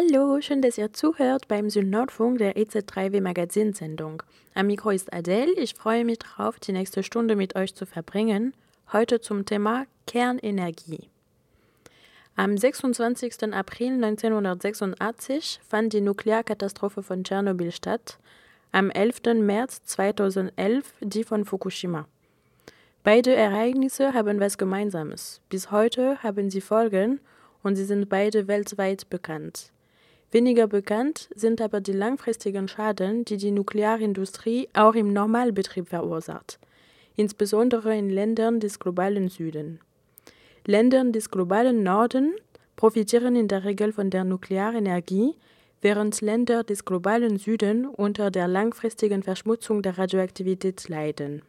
Hallo, schön, dass ihr zuhört beim Südnordfunk der EZ3W Magazinsendung. Am Mikro ist Adele. Ich freue mich darauf, die nächste Stunde mit euch zu verbringen. Heute zum Thema Kernenergie. Am 26. April 1986 fand die Nuklearkatastrophe von Tschernobyl statt, am 11. März 2011 die von Fukushima. Beide Ereignisse haben was Gemeinsames. Bis heute haben sie Folgen und sie sind beide weltweit bekannt. Weniger bekannt sind aber die langfristigen Schaden, die die Nuklearindustrie auch im Normalbetrieb verursacht, insbesondere in Ländern des globalen Süden. Länder des globalen Norden profitieren in der Regel von der Nuklearenergie, während Länder des globalen Süden unter der langfristigen Verschmutzung der Radioaktivität leiden.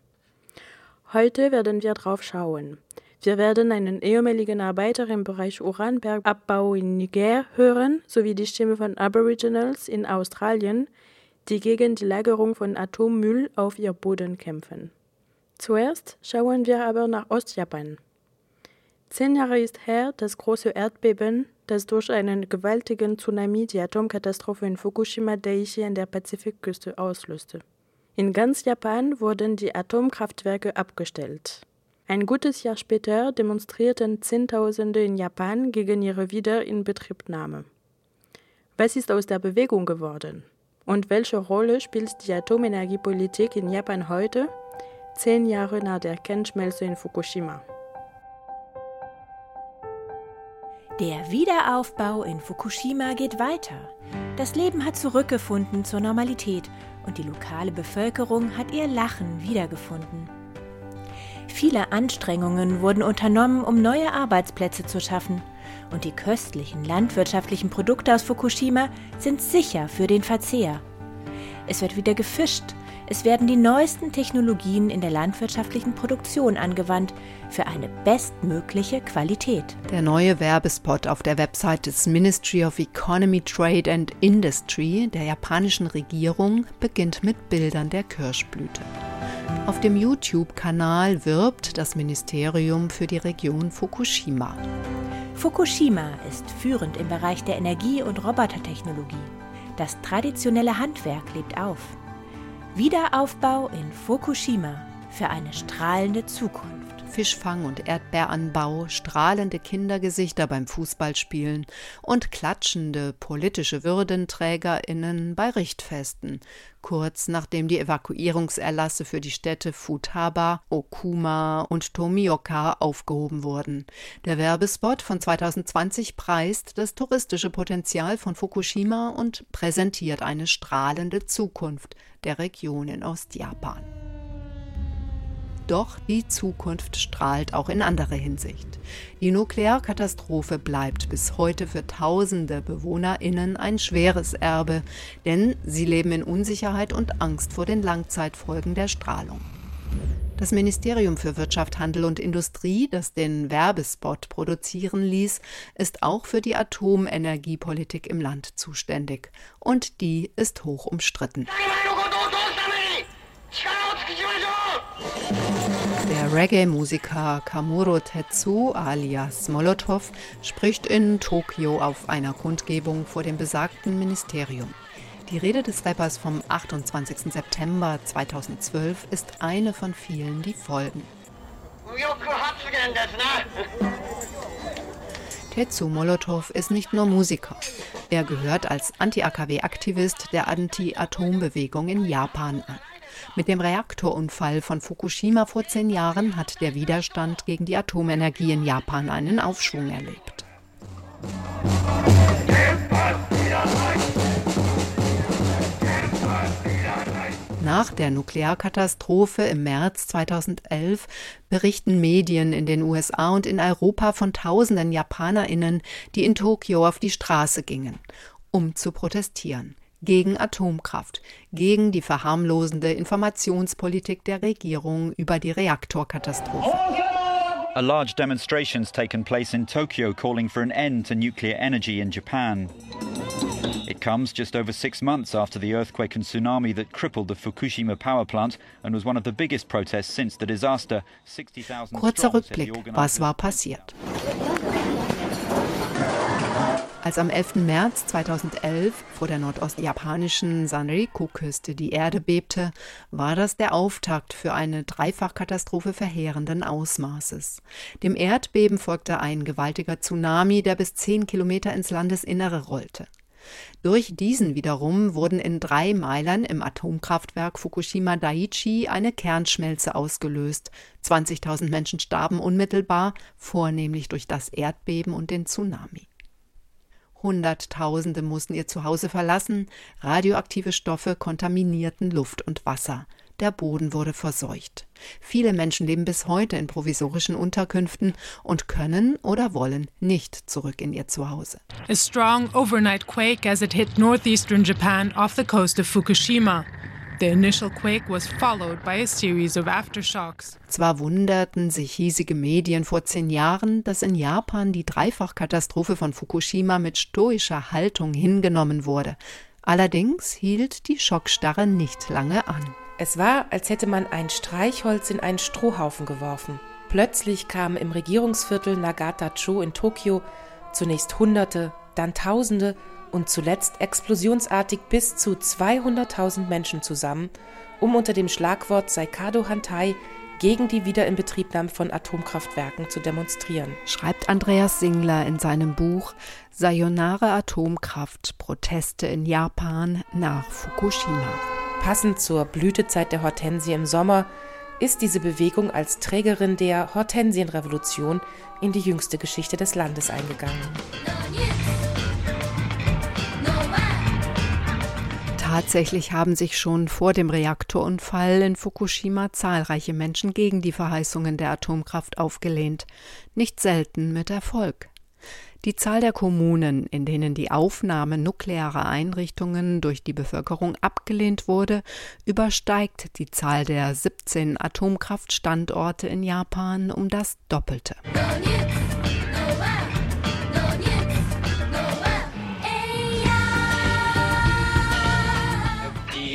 Heute werden wir drauf schauen. Wir werden einen ehemaligen Arbeiter im Bereich Uranbergabbau in Niger hören, sowie die Stimme von Aboriginals in Australien, die gegen die Lagerung von Atommüll auf ihr Boden kämpfen. Zuerst schauen wir aber nach Ostjapan. Zehn Jahre ist her das große Erdbeben, das durch einen gewaltigen Tsunami die Atomkatastrophe in Fukushima Daiichi an der Pazifikküste auslöste. In ganz Japan wurden die Atomkraftwerke abgestellt. Ein gutes Jahr später demonstrierten Zehntausende in Japan gegen ihre Wiederinbetriebnahme. Was ist aus der Bewegung geworden? Und welche Rolle spielt die Atomenergiepolitik in Japan heute, zehn Jahre nach der Kernschmelze in Fukushima? Der Wiederaufbau in Fukushima geht weiter. Das Leben hat zurückgefunden zur Normalität und die lokale Bevölkerung hat ihr Lachen wiedergefunden. Viele Anstrengungen wurden unternommen, um neue Arbeitsplätze zu schaffen. Und die köstlichen landwirtschaftlichen Produkte aus Fukushima sind sicher für den Verzehr. Es wird wieder gefischt. Es werden die neuesten Technologien in der landwirtschaftlichen Produktion angewandt für eine bestmögliche Qualität. Der neue Werbespot auf der Website des Ministry of Economy, Trade and Industry der japanischen Regierung beginnt mit Bildern der Kirschblüte. Auf dem YouTube-Kanal wirbt das Ministerium für die Region Fukushima. Fukushima ist führend im Bereich der Energie- und Robotertechnologie. Das traditionelle Handwerk lebt auf. Wiederaufbau in Fukushima für eine strahlende Zukunft. Fischfang und Erdbeeranbau, strahlende Kindergesichter beim Fußballspielen und klatschende politische Würdenträgerinnen bei Richtfesten, kurz nachdem die Evakuierungserlasse für die Städte Futaba, Okuma und Tomioka aufgehoben wurden. Der Werbespot von 2020 preist das touristische Potenzial von Fukushima und präsentiert eine strahlende Zukunft der Region in Ostjapan. Doch die Zukunft strahlt auch in anderer Hinsicht. Die Nuklearkatastrophe bleibt bis heute für tausende Bewohnerinnen ein schweres Erbe, denn sie leben in Unsicherheit und Angst vor den Langzeitfolgen der Strahlung. Das Ministerium für Wirtschaft, Handel und Industrie, das den Werbespot produzieren ließ, ist auch für die Atomenergiepolitik im Land zuständig. Und die ist hoch umstritten. Reggae-Musiker Kamuro Tetsu alias Molotov spricht in Tokio auf einer Kundgebung vor dem besagten Ministerium. Die Rede des Rappers vom 28. September 2012 ist eine von vielen, die folgen. Tetsu Molotov ist nicht nur Musiker. Er gehört als Anti-AKW-Aktivist der Anti-Atom-Bewegung in Japan an. Mit dem Reaktorunfall von Fukushima vor zehn Jahren hat der Widerstand gegen die Atomenergie in Japan einen Aufschwung erlebt. Nach der Nuklearkatastrophe im März 2011 berichten Medien in den USA und in Europa von tausenden Japanerinnen, die in Tokio auf die Straße gingen, um zu protestieren gegen Atomkraft, gegen die verharmlosende Informationspolitik der Regierung über die Reaktorkatastrophe. A large demonstration's taken place in Tokyo calling for an end to nuclear energy in Japan. It comes just over six months after the earthquake and tsunami that crippled the Fukushima power plant and was one of the biggest protests since the disaster. Kurzer Rückblick, was war passiert? Als am 11. März 2011 vor der nordostjapanischen Sanriku-Küste die Erde bebte, war das der Auftakt für eine Dreifachkatastrophe verheerenden Ausmaßes. Dem Erdbeben folgte ein gewaltiger Tsunami, der bis zehn Kilometer ins Landesinnere rollte. Durch diesen wiederum wurden in drei Meilern im Atomkraftwerk Fukushima Daiichi eine Kernschmelze ausgelöst. 20.000 Menschen starben unmittelbar, vornehmlich durch das Erdbeben und den Tsunami. Hunderttausende mussten ihr Zuhause verlassen, radioaktive Stoffe kontaminierten Luft und Wasser. Der Boden wurde verseucht. Viele Menschen leben bis heute in provisorischen Unterkünften und können oder wollen nicht zurück in ihr Zuhause. A strong overnight quake as it hit northeastern Japan off the coast of Fukushima. The initial quake was followed by a series of aftershocks. Zwar wunderten sich hiesige Medien vor zehn Jahren, dass in Japan die Dreifachkatastrophe von Fukushima mit stoischer Haltung hingenommen wurde. Allerdings hielt die Schockstarre nicht lange an. Es war, als hätte man ein Streichholz in einen Strohhaufen geworfen. Plötzlich kamen im Regierungsviertel Nagata-cho in Tokio zunächst Hunderte, dann Tausende und zuletzt explosionsartig bis zu 200.000 Menschen zusammen, um unter dem Schlagwort Saikado Hantai gegen die Wiederinbetriebnahme von Atomkraftwerken zu demonstrieren. Schreibt Andreas Singler in seinem Buch Sayonara Atomkraft Proteste in Japan nach Fukushima. Passend zur Blütezeit der Hortensie im Sommer ist diese Bewegung als Trägerin der Hortensienrevolution in die jüngste Geschichte des Landes eingegangen. Tatsächlich haben sich schon vor dem Reaktorunfall in Fukushima zahlreiche Menschen gegen die Verheißungen der Atomkraft aufgelehnt, nicht selten mit Erfolg. Die Zahl der Kommunen, in denen die Aufnahme nuklearer Einrichtungen durch die Bevölkerung abgelehnt wurde, übersteigt die Zahl der 17 Atomkraftstandorte in Japan um das Doppelte.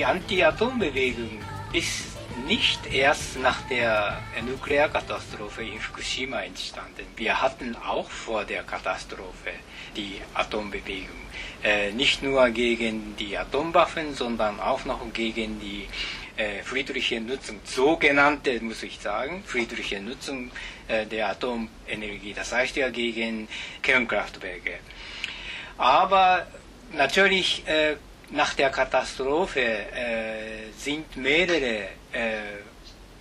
Die Anti-Atom-Bewegung ist nicht erst nach der Nuklearkatastrophe in Fukushima entstanden. Wir hatten auch vor der Katastrophe die Atombewegung. Äh, nicht nur gegen die Atomwaffen, sondern auch noch gegen die äh, friedliche Nutzung, sogenannte, muss ich sagen, friedliche Nutzung äh, der Atomenergie. Das heißt ja gegen Kernkraftwerke. Aber natürlich äh, nach der Katastrophe äh, sind mehrere äh,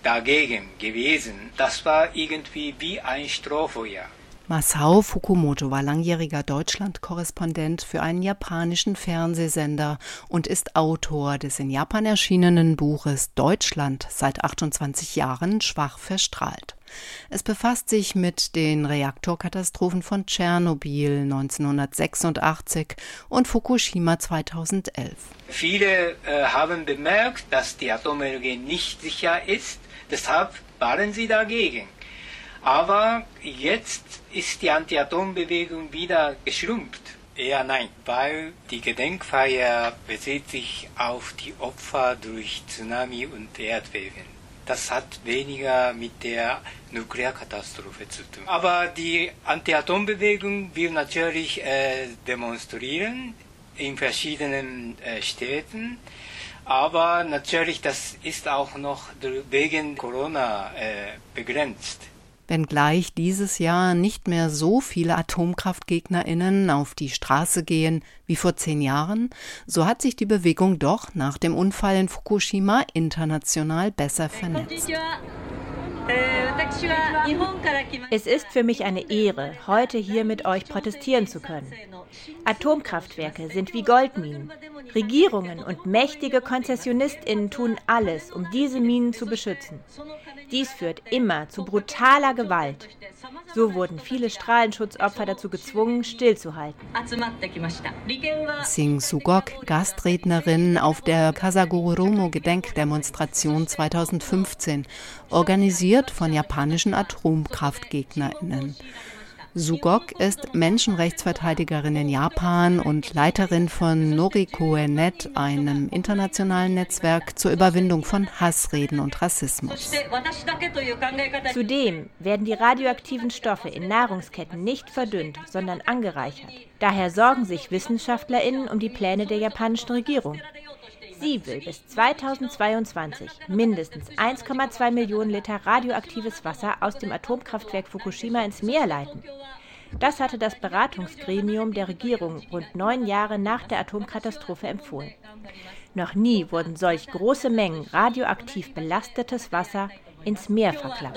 dagegen gewesen. Das war irgendwie wie ein Strohfeuer. Masao Fukumoto war langjähriger Deutschland-Korrespondent für einen japanischen Fernsehsender und ist Autor des in Japan erschienenen Buches Deutschland seit 28 Jahren schwach verstrahlt. Es befasst sich mit den Reaktorkatastrophen von Tschernobyl 1986 und Fukushima 2011. Viele äh, haben bemerkt, dass die Atomenergie nicht sicher ist, deshalb waren sie dagegen. Aber jetzt ist die Anti-Atom-Bewegung wieder geschrumpft. Eher nein, weil die Gedenkfeier bezieht sich auf die Opfer durch Tsunami und Erdbeben. Das hat weniger mit der Nuklearkatastrophe zu tun. Aber die Anti-Atom-Bewegung will natürlich äh, demonstrieren in verschiedenen äh, Städten. Aber natürlich, das ist auch noch wegen Corona äh, begrenzt. Wenngleich dieses Jahr nicht mehr so viele Atomkraftgegnerinnen auf die Straße gehen wie vor zehn Jahren, so hat sich die Bewegung doch nach dem Unfall in Fukushima international besser vernetzt. Es ist für mich eine Ehre, heute hier mit euch protestieren zu können. Atomkraftwerke sind wie Goldminen. Regierungen und mächtige Konzessionistinnen tun alles, um diese Minen zu beschützen. Dies führt immer zu brutaler Gewalt. So wurden viele Strahlenschutzopfer dazu gezwungen, stillzuhalten. Sing Sugok, Gastrednerin auf der Kasagoromo Gedenkdemonstration 2015, organisiert von japanischen Atomkraftgegnerinnen. Sugok ist Menschenrechtsverteidigerin in Japan und Leiterin von Norikoe Net, einem internationalen Netzwerk zur Überwindung von Hassreden und Rassismus. Zudem werden die radioaktiven Stoffe in Nahrungsketten nicht verdünnt, sondern angereichert. Daher sorgen sich Wissenschaftlerinnen um die Pläne der japanischen Regierung. Sie will bis 2022 mindestens 1,2 Millionen Liter radioaktives Wasser aus dem Atomkraftwerk Fukushima ins Meer leiten. Das hatte das Beratungsgremium der Regierung rund neun Jahre nach der Atomkatastrophe empfohlen. Noch nie wurden solch große Mengen radioaktiv belastetes Wasser ins Meer verklappt.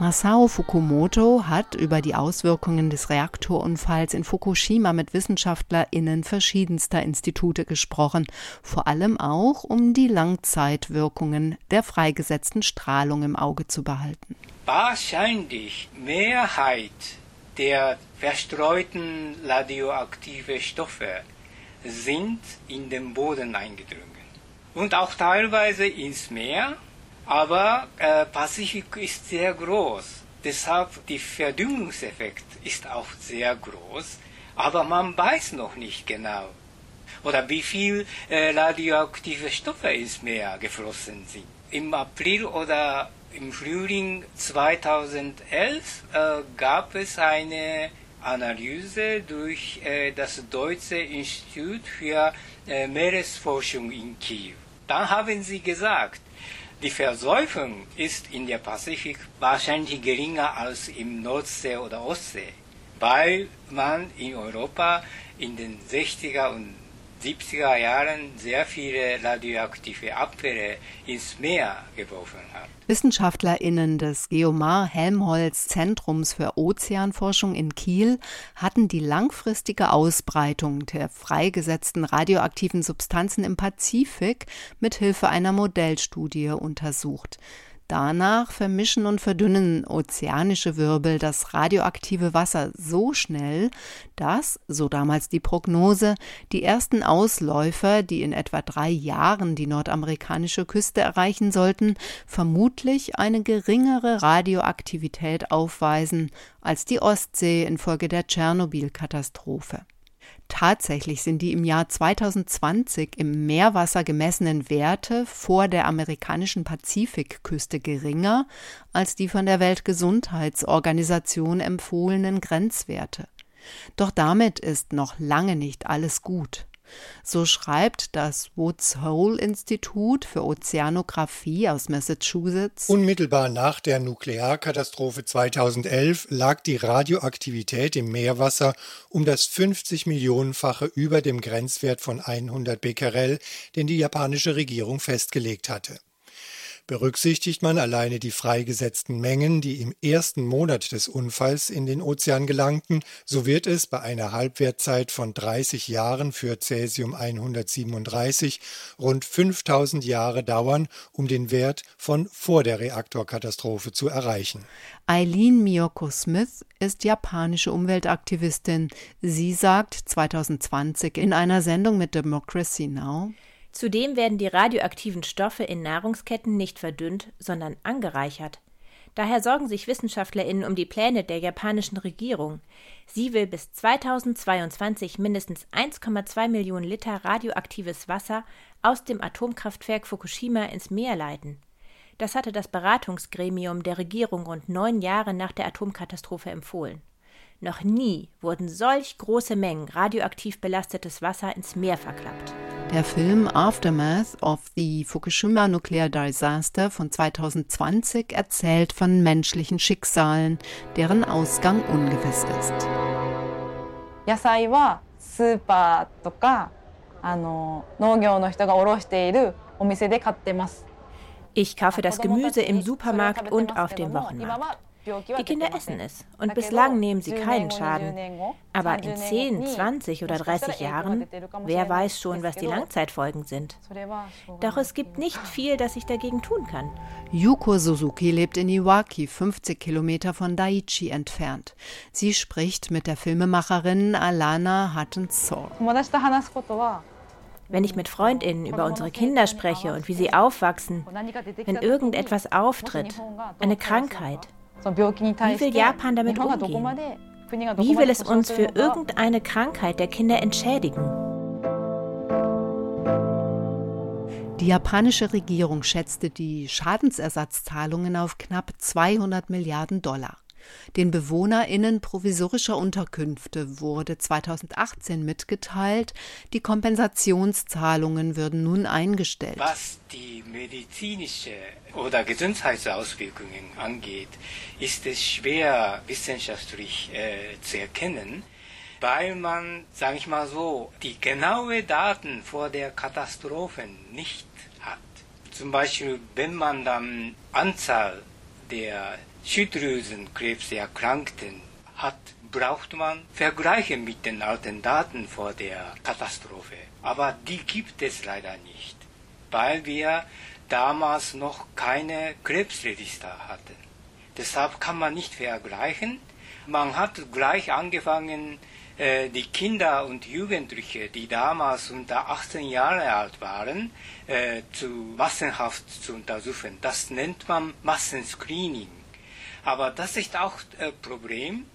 Masao Fukumoto hat über die Auswirkungen des Reaktorunfalls in Fukushima mit WissenschaftlerInnen verschiedenster Institute gesprochen, vor allem auch, um die Langzeitwirkungen der freigesetzten Strahlung im Auge zu behalten. Wahrscheinlich Mehrheit der verstreuten radioaktiven Stoffe sind in den Boden eingedrungen und auch teilweise ins Meer aber äh, Pazifik ist sehr groß. Deshalb der Verdünnungseffekt ist auch sehr groß. Aber man weiß noch nicht genau. Oder wie viel äh, radioaktive Stoffe ins Meer geflossen sind. Im April oder im Frühling 2011 äh, gab es eine Analyse durch äh, das Deutsche Institut für äh, Meeresforschung in Kiel. Dann haben sie gesagt, die Versäufung ist in der Pazifik wahrscheinlich geringer als im Nordsee oder Ostsee, weil man in Europa in den 60er und 70er Jahren sehr viele radioaktive Abfälle ins Meer geworfen hat. WissenschaftlerInnen des Geomar-Helmholtz-Zentrums für Ozeanforschung in Kiel hatten die langfristige Ausbreitung der freigesetzten radioaktiven Substanzen im Pazifik mit Hilfe einer Modellstudie untersucht. Danach vermischen und verdünnen ozeanische Wirbel das radioaktive Wasser so schnell, dass, so damals die Prognose, die ersten Ausläufer, die in etwa drei Jahren die nordamerikanische Küste erreichen sollten, vermutlich eine geringere Radioaktivität aufweisen als die Ostsee infolge der Tschernobyl-Katastrophe. Tatsächlich sind die im Jahr 2020 im Meerwasser gemessenen Werte vor der amerikanischen Pazifikküste geringer als die von der Weltgesundheitsorganisation empfohlenen Grenzwerte. Doch damit ist noch lange nicht alles gut. So schreibt das Woods Hole Institut für Ozeanographie aus Massachusetts. Unmittelbar nach der Nuklearkatastrophe 2011 lag die Radioaktivität im Meerwasser um das 50 Millionenfache über dem Grenzwert von 100 Becquerel, den die japanische Regierung festgelegt hatte. Berücksichtigt man alleine die freigesetzten Mengen, die im ersten Monat des Unfalls in den Ozean gelangten, so wird es bei einer Halbwertzeit von 30 Jahren für Cäsium 137 rund 5000 Jahre dauern, um den Wert von vor der Reaktorkatastrophe zu erreichen. Eileen Miyoko Smith ist japanische Umweltaktivistin. Sie sagt 2020 in einer Sendung mit Democracy Now! Zudem werden die radioaktiven Stoffe in Nahrungsketten nicht verdünnt, sondern angereichert. Daher sorgen sich WissenschaftlerInnen um die Pläne der japanischen Regierung. Sie will bis 2022 mindestens 1,2 Millionen Liter radioaktives Wasser aus dem Atomkraftwerk Fukushima ins Meer leiten. Das hatte das Beratungsgremium der Regierung rund neun Jahre nach der Atomkatastrophe empfohlen. Noch nie wurden solch große Mengen radioaktiv belastetes Wasser ins Meer verklappt. Der Film Aftermath of the Fukushima Nuclear Disaster von 2020 erzählt von menschlichen Schicksalen, deren Ausgang ungewiss ist. Ich kaufe das Gemüse im Supermarkt und auf dem Wochenmarkt. Die Kinder essen es. Und bislang nehmen sie keinen Schaden. Aber in 10, 20 oder 30 Jahren, wer weiß schon, was die Langzeitfolgen sind. Doch es gibt nicht viel, das ich dagegen tun kann. Yuko Suzuki lebt in Iwaki, 50 Kilometer von Daiichi entfernt. Sie spricht mit der Filmemacherin Alana Hutton-Saul. Wenn ich mit Freundinnen über unsere Kinder spreche und wie sie aufwachsen, wenn irgendetwas auftritt, eine Krankheit, wie will Japan damit umgehen? Wie will es uns für irgendeine Krankheit der Kinder entschädigen? Die japanische Regierung schätzte die Schadensersatzzahlungen auf knapp 200 Milliarden Dollar. Den BewohnerInnen provisorischer Unterkünfte wurde 2018 mitgeteilt, die Kompensationszahlungen würden nun eingestellt. Was die medizinische oder Gesundheitsauswirkungen angeht, ist es schwer wissenschaftlich äh, zu erkennen, weil man, sage ich mal so, die genaue Daten vor der Katastrophe nicht hat. Zum Beispiel, wenn man dann Anzahl der Schilddrüsenkrebserkrankten hat, braucht man Vergleiche mit den alten Daten vor der Katastrophe. Aber die gibt es leider nicht, weil wir damals noch keine Krebsregister hatten. Deshalb kann man nicht vergleichen. Man hat gleich angefangen, äh, die Kinder und Jugendliche, die damals unter 18 Jahre alt waren, äh, zu massenhaft zu untersuchen. Das nennt man Massenscreening. Aber das ist auch ein Problem.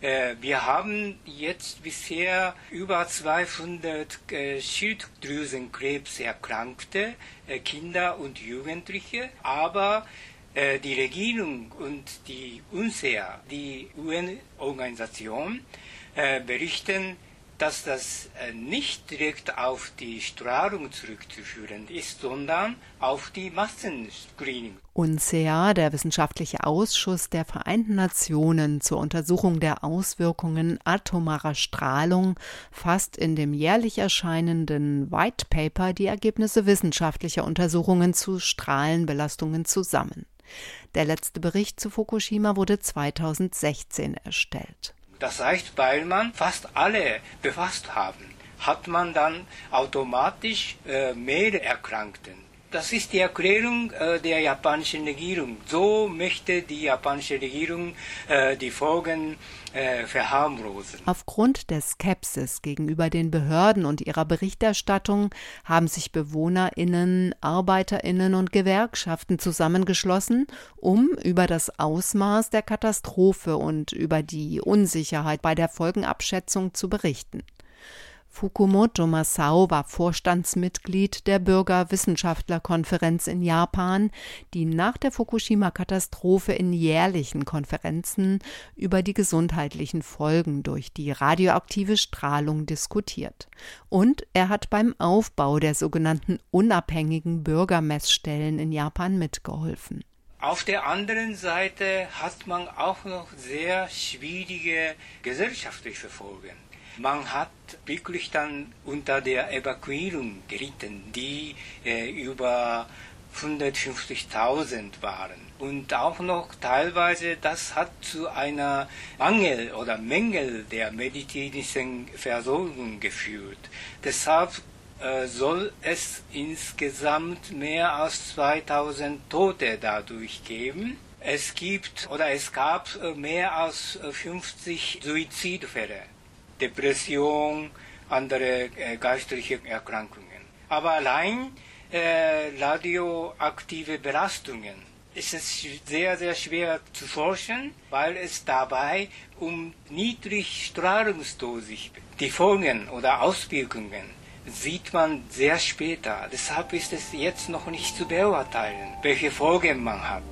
Äh, wir haben jetzt bisher über 200 äh, Schilddrüsenkrebserkrankte äh, Kinder und Jugendliche, aber die Regierung und die UNSEA, die UN-Organisation, berichten, dass das äh, nicht direkt auf die Strahlung zurückzuführen ist, sondern auf die Massenscreening. UNCEA, der wissenschaftliche Ausschuss der Vereinten Nationen zur Untersuchung der Auswirkungen atomarer Strahlung, fasst in dem jährlich erscheinenden White Paper die Ergebnisse wissenschaftlicher Untersuchungen zu Strahlenbelastungen zusammen. Der letzte Bericht zu Fukushima wurde 2016 erstellt. Das heißt, weil man fast alle befasst haben, hat man dann automatisch äh, mehr Erkrankten. Das ist die Erklärung äh, der japanischen Regierung. So möchte die japanische Regierung äh, die Folgen äh, verharmlosen. Aufgrund der Skepsis gegenüber den Behörden und ihrer Berichterstattung haben sich BewohnerInnen, ArbeiterInnen und Gewerkschaften zusammengeschlossen, um über das Ausmaß der Katastrophe und über die Unsicherheit bei der Folgenabschätzung zu berichten. Fukumoto Masao war Vorstandsmitglied der Bürgerwissenschaftlerkonferenz in Japan, die nach der Fukushima-Katastrophe in jährlichen Konferenzen über die gesundheitlichen Folgen durch die radioaktive Strahlung diskutiert. Und er hat beim Aufbau der sogenannten unabhängigen Bürgermessstellen in Japan mitgeholfen. Auf der anderen Seite hat man auch noch sehr schwierige gesellschaftliche Folgen. Man hat wirklich dann unter der Evakuierung gelitten, die äh, über 150.000 waren. Und auch noch teilweise, das hat zu einer Mangel oder Mängel der medizinischen Versorgung geführt. Deshalb äh, soll es insgesamt mehr als 2000 Tote dadurch geben. Es gibt oder es gab äh, mehr als 50 Suizidfälle. Depression, andere äh, geistliche Erkrankungen. Aber allein äh, radioaktive Belastungen ist es sehr, sehr schwer zu forschen, weil es dabei um Niedrigstrahlungsdosis, die Folgen oder Auswirkungen sieht man sehr später. Deshalb ist es jetzt noch nicht zu beurteilen, welche Folgen man hat.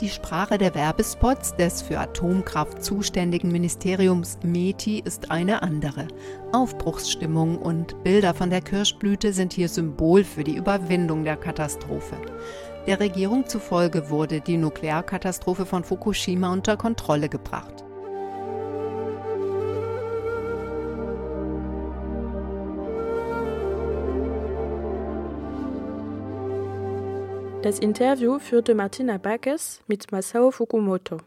Die Sprache der Werbespots des für Atomkraft zuständigen Ministeriums METI ist eine andere. Aufbruchsstimmung und Bilder von der Kirschblüte sind hier Symbol für die Überwindung der Katastrophe. Der Regierung zufolge wurde die Nuklearkatastrophe von Fukushima unter Kontrolle gebracht. Das Interview führte Martina Backes mit Masao Fukumoto.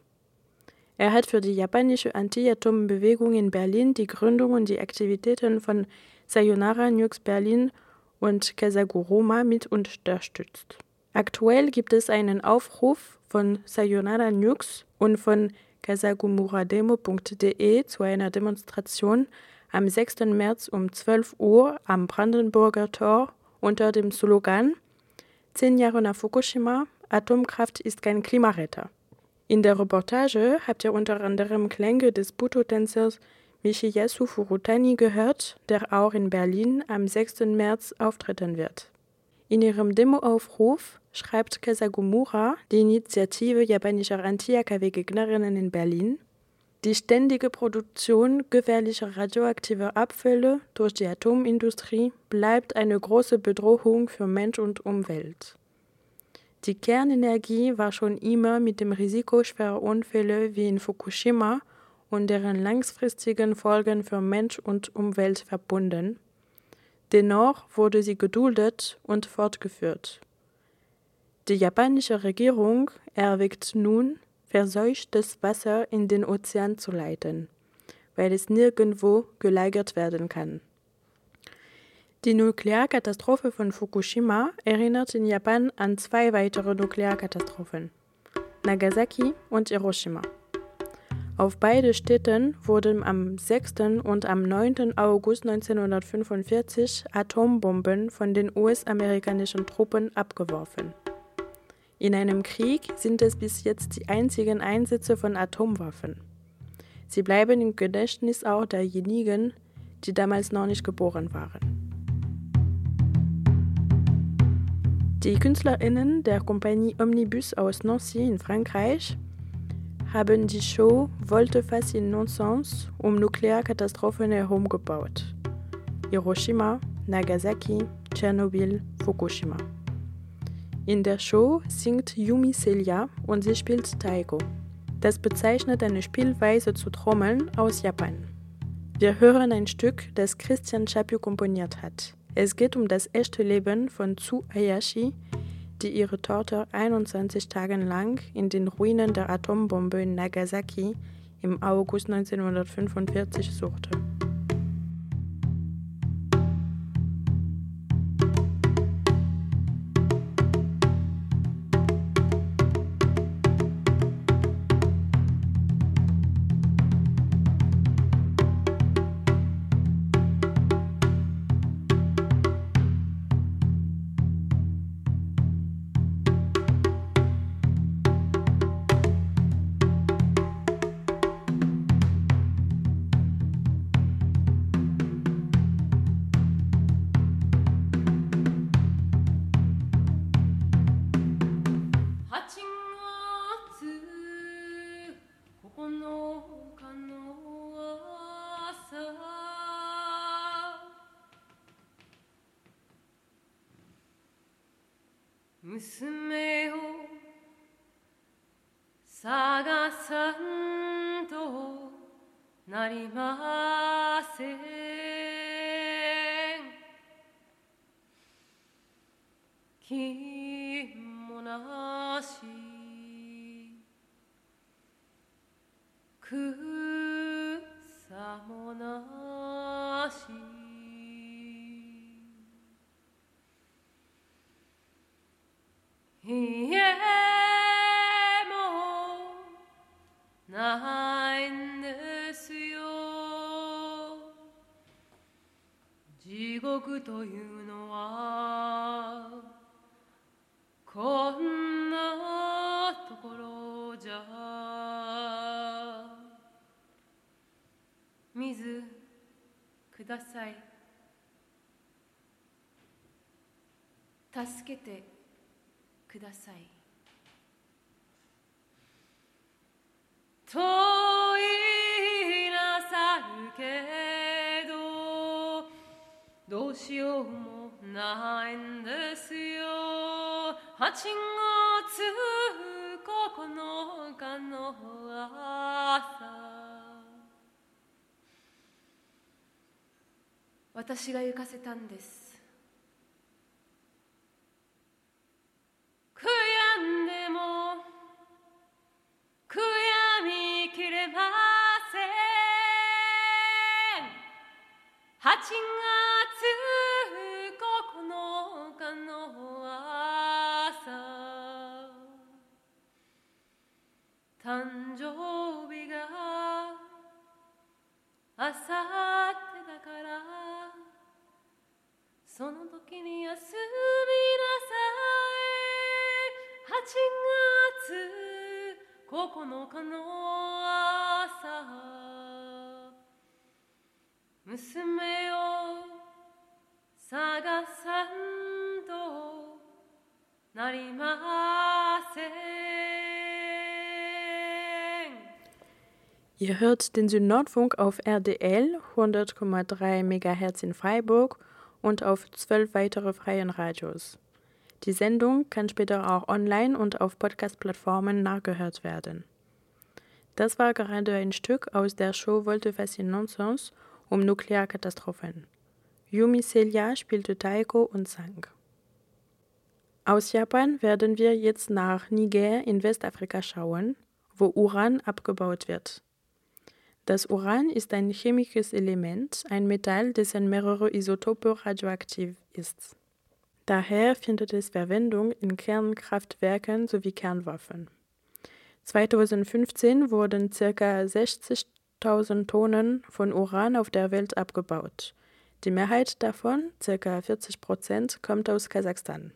Er hat für die japanische Anti-Atom-Bewegung in Berlin die Gründung und die Aktivitäten von Sayonara Nukes Berlin und Kasaguroma mit unterstützt. Aktuell gibt es einen Aufruf von Sayonara Nukes und von kasagumurademo.de zu einer Demonstration am 6. März um 12 Uhr am Brandenburger Tor unter dem Slogan Zehn Jahre nach Fukushima, Atomkraft ist kein Klimaretter. In der Reportage habt ihr unter anderem Klänge des Buto-Tänzers Michiyasu Furutani gehört, der auch in Berlin am 6. März auftreten wird. In ihrem Demoaufruf schreibt Kasagumura, die Initiative japanischer Anti-AKW-Gegnerinnen in Berlin, die ständige Produktion gefährlicher radioaktiver Abfälle durch die Atomindustrie bleibt eine große Bedrohung für Mensch und Umwelt. Die Kernenergie war schon immer mit dem Risiko schwerer Unfälle wie in Fukushima und deren langfristigen Folgen für Mensch und Umwelt verbunden. Dennoch wurde sie geduldet und fortgeführt. Die japanische Regierung erwägt nun, verseuchtes Wasser in den Ozean zu leiten, weil es nirgendwo gelagert werden kann. Die Nuklearkatastrophe von Fukushima erinnert in Japan an zwei weitere Nuklearkatastrophen, Nagasaki und Hiroshima. Auf beide Städten wurden am 6. und am 9. August 1945 Atombomben von den US-amerikanischen Truppen abgeworfen. In einem Krieg sind es bis jetzt die einzigen Einsätze von Atomwaffen. Sie bleiben im Gedächtnis auch derjenigen, die damals noch nicht geboren waren. Die KünstlerInnen der Kompanie Omnibus aus Nancy in Frankreich haben die Show Volte-Face in Nonsens um Nuklearkatastrophen herum gebaut. Hiroshima, Nagasaki, Tschernobyl, Fukushima. In der Show singt Yumi Celia und sie spielt Taiko. Das bezeichnet eine Spielweise zu Trommeln aus Japan. Wir hören ein Stück, das Christian Chaput komponiert hat. Es geht um das echte Leben von Tsu Ayashi, die ihre Tochter 21 Tage lang in den Ruinen der Atombombe in Nagasaki im August 1945 suchte. 私が行かせたんです。悔やんでも悔やみきれません。8月9日の誕生日があさってだからその時に休みなさい。8月9日の朝。娘を探さんとなりません。Ihr hört den Südnordfunk auf RDL 100,3 MHz in Freiburg und auf zwölf weitere freien Radios. Die Sendung kann später auch online und auf Podcast-Plattformen nachgehört werden. Das war gerade ein Stück aus der Show Volte Fascinanzons um Nuklearkatastrophen. Yumi Celia spielte Taiko und sang. Aus Japan werden wir jetzt nach Niger in Westafrika schauen, wo Uran abgebaut wird. Das Uran ist ein chemisches Element, ein Metall, dessen mehrere Isotope radioaktiv ist. Daher findet es Verwendung in Kernkraftwerken sowie Kernwaffen. 2015 wurden ca. 60.000 Tonnen von Uran auf der Welt abgebaut. Die Mehrheit davon, ca. 40 Prozent, kommt aus Kasachstan.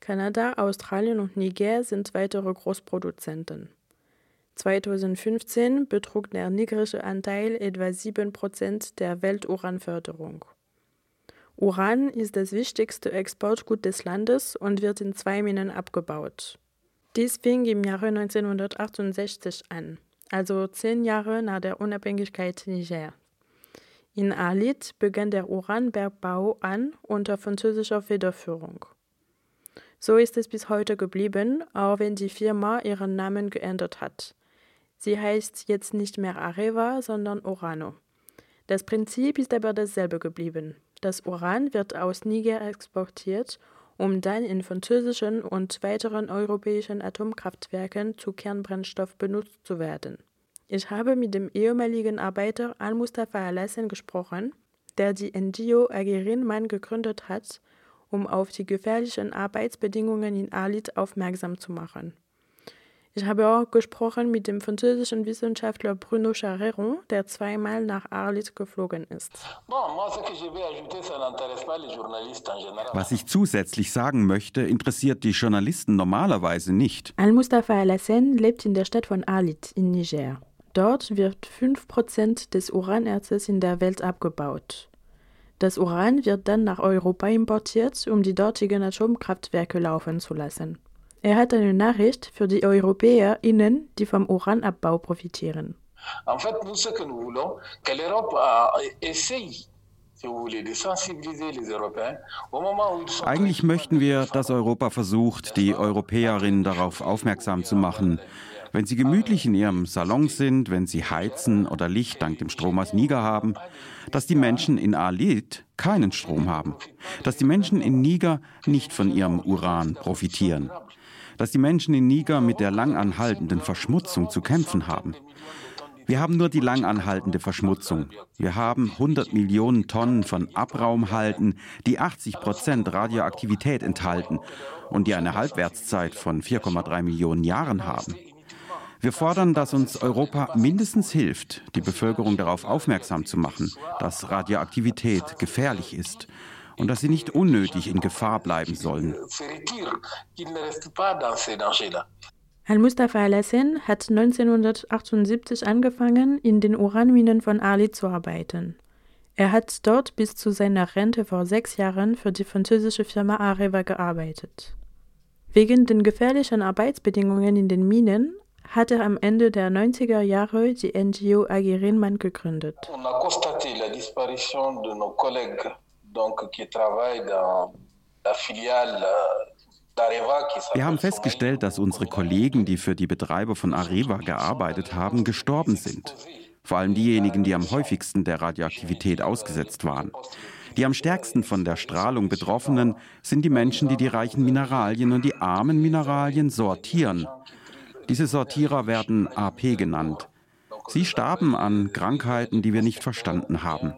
Kanada, Australien und Niger sind weitere Großproduzenten. 2015 betrug der niedrige Anteil etwa 7 Prozent der Welturanförderung. Uran ist das wichtigste Exportgut des Landes und wird in zwei Minen abgebaut. Dies fing im Jahre 1968 an, also zehn Jahre nach der Unabhängigkeit Niger. In Arlit begann der Uranbergbau an unter französischer Federführung. So ist es bis heute geblieben, auch wenn die Firma ihren Namen geändert hat. Sie heißt jetzt nicht mehr Areva, sondern Orano. Das Prinzip ist aber dasselbe geblieben. Das Uran wird aus Niger exportiert, um dann in französischen und weiteren europäischen Atomkraftwerken zu Kernbrennstoff benutzt zu werden. Ich habe mit dem ehemaligen Arbeiter Al-Mustafa Alassen gesprochen, der die NGO Agirin gegründet hat, um auf die gefährlichen Arbeitsbedingungen in Arlit aufmerksam zu machen. Ich habe auch gesprochen mit dem französischen Wissenschaftler Bruno Chareron, der zweimal nach Arlit geflogen ist. Was ich zusätzlich sagen möchte, interessiert die Journalisten normalerweise nicht. Al-Mustafa Alassane lebt in der Stadt von Arlit in Niger. Dort wird 5% des Uranerzes in der Welt abgebaut. Das Uran wird dann nach Europa importiert, um die dortigen Atomkraftwerke laufen zu lassen. Er hat eine Nachricht für die EuropäerInnen, die vom Uranabbau profitieren. En fait, nous, ce que nous voulons, que l'Europe essaye eigentlich möchten wir, dass Europa versucht, die Europäerinnen darauf aufmerksam zu machen. Wenn sie gemütlich in ihrem Salon sind, wenn sie heizen oder Licht dank dem Strom aus Niger haben, dass die Menschen in Alit keinen Strom haben, dass die Menschen in Niger nicht von ihrem Uran profitieren, dass die Menschen in Niger mit der langanhaltenden Verschmutzung zu kämpfen haben. Wir haben nur die langanhaltende Verschmutzung. Wir haben 100 Millionen Tonnen von Abraumhalten, die 80 Prozent Radioaktivität enthalten und die eine Halbwertszeit von 4,3 Millionen Jahren haben. Wir fordern, dass uns Europa mindestens hilft, die Bevölkerung darauf aufmerksam zu machen, dass Radioaktivität gefährlich ist und dass sie nicht unnötig in Gefahr bleiben sollen. Al-Mustafa Alassane hat 1978 angefangen, in den Uranminen von Ali zu arbeiten. Er hat dort bis zu seiner Rente vor sechs Jahren für die französische Firma Areva gearbeitet. Wegen den gefährlichen Arbeitsbedingungen in den Minen hat er am Ende der 90er Jahre die NGO Agirinman gegründet. On a constaté la disparition de nos collègues donc, qui travaillent dans la filiale wir haben festgestellt, dass unsere Kollegen, die für die Betreiber von Areva gearbeitet haben, gestorben sind. Vor allem diejenigen, die am häufigsten der Radioaktivität ausgesetzt waren. Die am stärksten von der Strahlung Betroffenen sind die Menschen, die die reichen Mineralien und die armen Mineralien sortieren. Diese Sortierer werden AP genannt. Sie starben an Krankheiten, die wir nicht verstanden haben.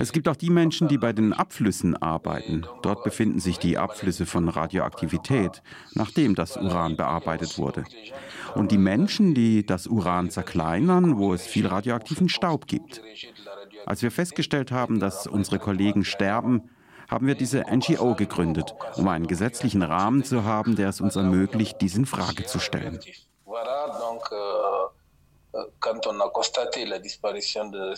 Es gibt auch die Menschen, die bei den Abflüssen arbeiten. Dort befinden sich die Abflüsse von Radioaktivität, nachdem das Uran bearbeitet wurde. Und die Menschen, die das Uran zerkleinern, wo es viel radioaktiven Staub gibt. Als wir festgestellt haben, dass unsere Kollegen sterben, haben wir diese NGO gegründet, um einen gesetzlichen Rahmen zu haben, der es uns ermöglicht, dies in Frage zu stellen. Quand on a constaté la disparition de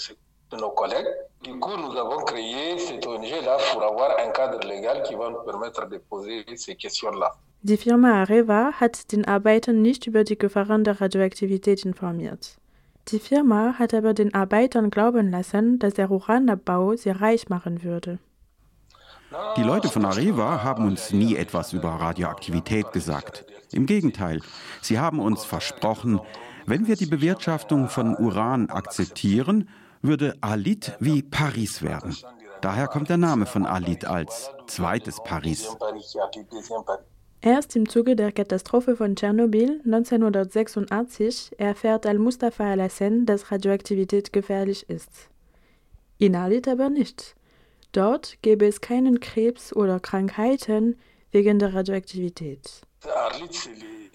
de nos collègues. Du coup, nous avons créé cette ONG-là pour avoir un cadre légal qui va nous permettre de poser ces questions-là. Die Firma Areva hat den Arbeitern nicht über die Gefahren der Radioaktivität informiert. Die Firma hat aber den Arbeitern glauben lassen, dass der Uranabbau sie reich machen würde. Die Leute von Areva haben uns nie etwas über Radioaktivität gesagt. Im Gegenteil, sie haben uns versprochen, wenn wir die Bewirtschaftung von Uran akzeptieren, würde Alit wie Paris werden. Daher kommt der Name von Alit als zweites Paris. Erst im Zuge der Katastrophe von Tschernobyl 1986 erfährt Al-Mustafa al-Hassan, dass Radioaktivität gefährlich ist. In Alit aber nicht. Dort gäbe es keinen Krebs oder Krankheiten wegen der Radioaktivität.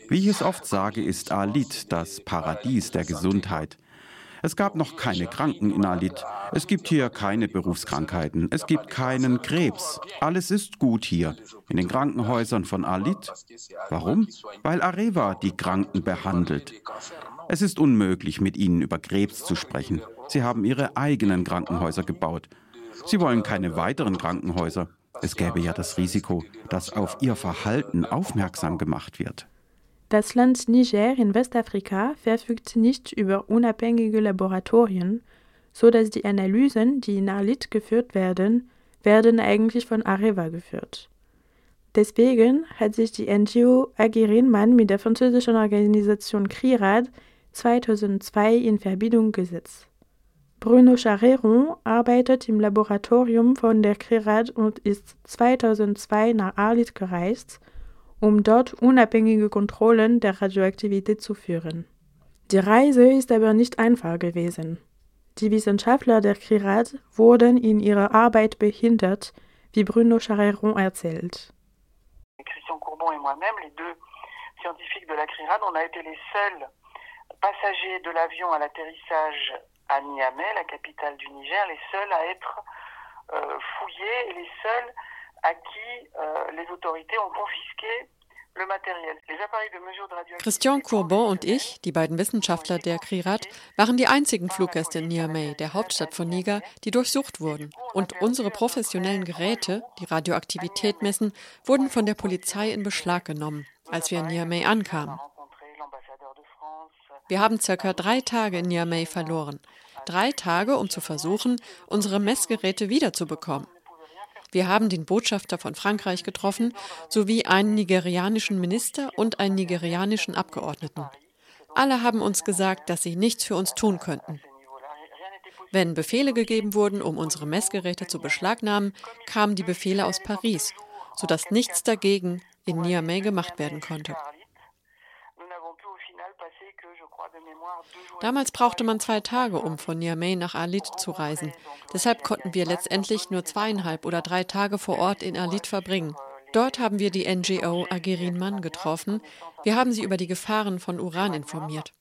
Wie ich es oft sage, ist Alit das Paradies der Gesundheit. Es gab noch keine Kranken in Alit. Es gibt hier keine Berufskrankheiten. Es gibt keinen Krebs. Alles ist gut hier, in den Krankenhäusern von Alit. Warum? Weil Areva die Kranken behandelt. Es ist unmöglich, mit ihnen über Krebs zu sprechen. Sie haben ihre eigenen Krankenhäuser gebaut. Sie wollen keine weiteren Krankenhäuser. Es gäbe ja das Risiko, dass auf ihr Verhalten aufmerksam gemacht wird. Das Land Niger in Westafrika verfügt nicht über unabhängige Laboratorien, so dass die Analysen, die in Arlit geführt werden, werden eigentlich von Areva geführt. Deswegen hat sich die NGO Agirinman mit der französischen Organisation CRIRAD 2002 in Verbindung gesetzt. Bruno Chareron arbeitet im Laboratorium von der CRIRAD und ist 2002 nach Arlit gereist – um dort unabhängige Kontrollen der Radioaktivität zu führen. Die Reise ist aber nicht einfach gewesen. Die Wissenschaftler der CRIRAD wurden in ihrer Arbeit behindert, wie Bruno Chareron erzählt. Christian Courbon et moi-même, les deux scientifiques de la CRIRAD, on a été les seuls passagers de l'avion à l'atterrissage à Niamey, la capitale du Niger, les seuls à être euh, fouillés et les seuls à qui euh, les autorités ont confisqué Christian Courbon und ich, die beiden Wissenschaftler der CRIRAT, waren die einzigen Fluggäste in Niamey, der Hauptstadt von Niger, die durchsucht wurden. Und unsere professionellen Geräte, die Radioaktivität messen, wurden von der Polizei in Beschlag genommen, als wir in Niamey ankamen. Wir haben circa drei Tage in Niamey verloren. Drei Tage, um zu versuchen, unsere Messgeräte wiederzubekommen. Wir haben den Botschafter von Frankreich getroffen, sowie einen nigerianischen Minister und einen nigerianischen Abgeordneten. Alle haben uns gesagt, dass sie nichts für uns tun könnten. Wenn Befehle gegeben wurden, um unsere Messgeräte zu beschlagnahmen, kamen die Befehle aus Paris, sodass nichts dagegen in Niamey gemacht werden konnte. Damals brauchte man zwei Tage, um von Niamey nach Alit zu reisen. Deshalb konnten wir letztendlich nur zweieinhalb oder drei Tage vor Ort in Alit verbringen. Dort haben wir die NGO Agirin Mann getroffen. Wir haben sie über die Gefahren von Uran informiert.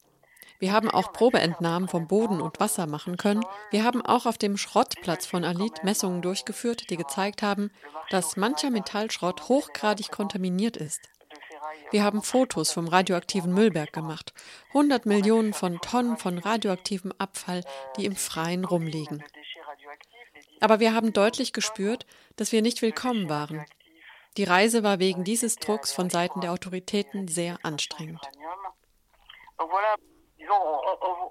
Wir haben auch Probeentnahmen vom Boden und Wasser machen können. Wir haben auch auf dem Schrottplatz von Alit Messungen durchgeführt, die gezeigt haben, dass mancher Metallschrott hochgradig kontaminiert ist. Wir haben Fotos vom radioaktiven Müllberg gemacht. 100 Millionen von Tonnen von radioaktivem Abfall, die im Freien rumliegen. Aber wir haben deutlich gespürt, dass wir nicht willkommen waren. Die Reise war wegen dieses Drucks von Seiten der Autoritäten sehr anstrengend.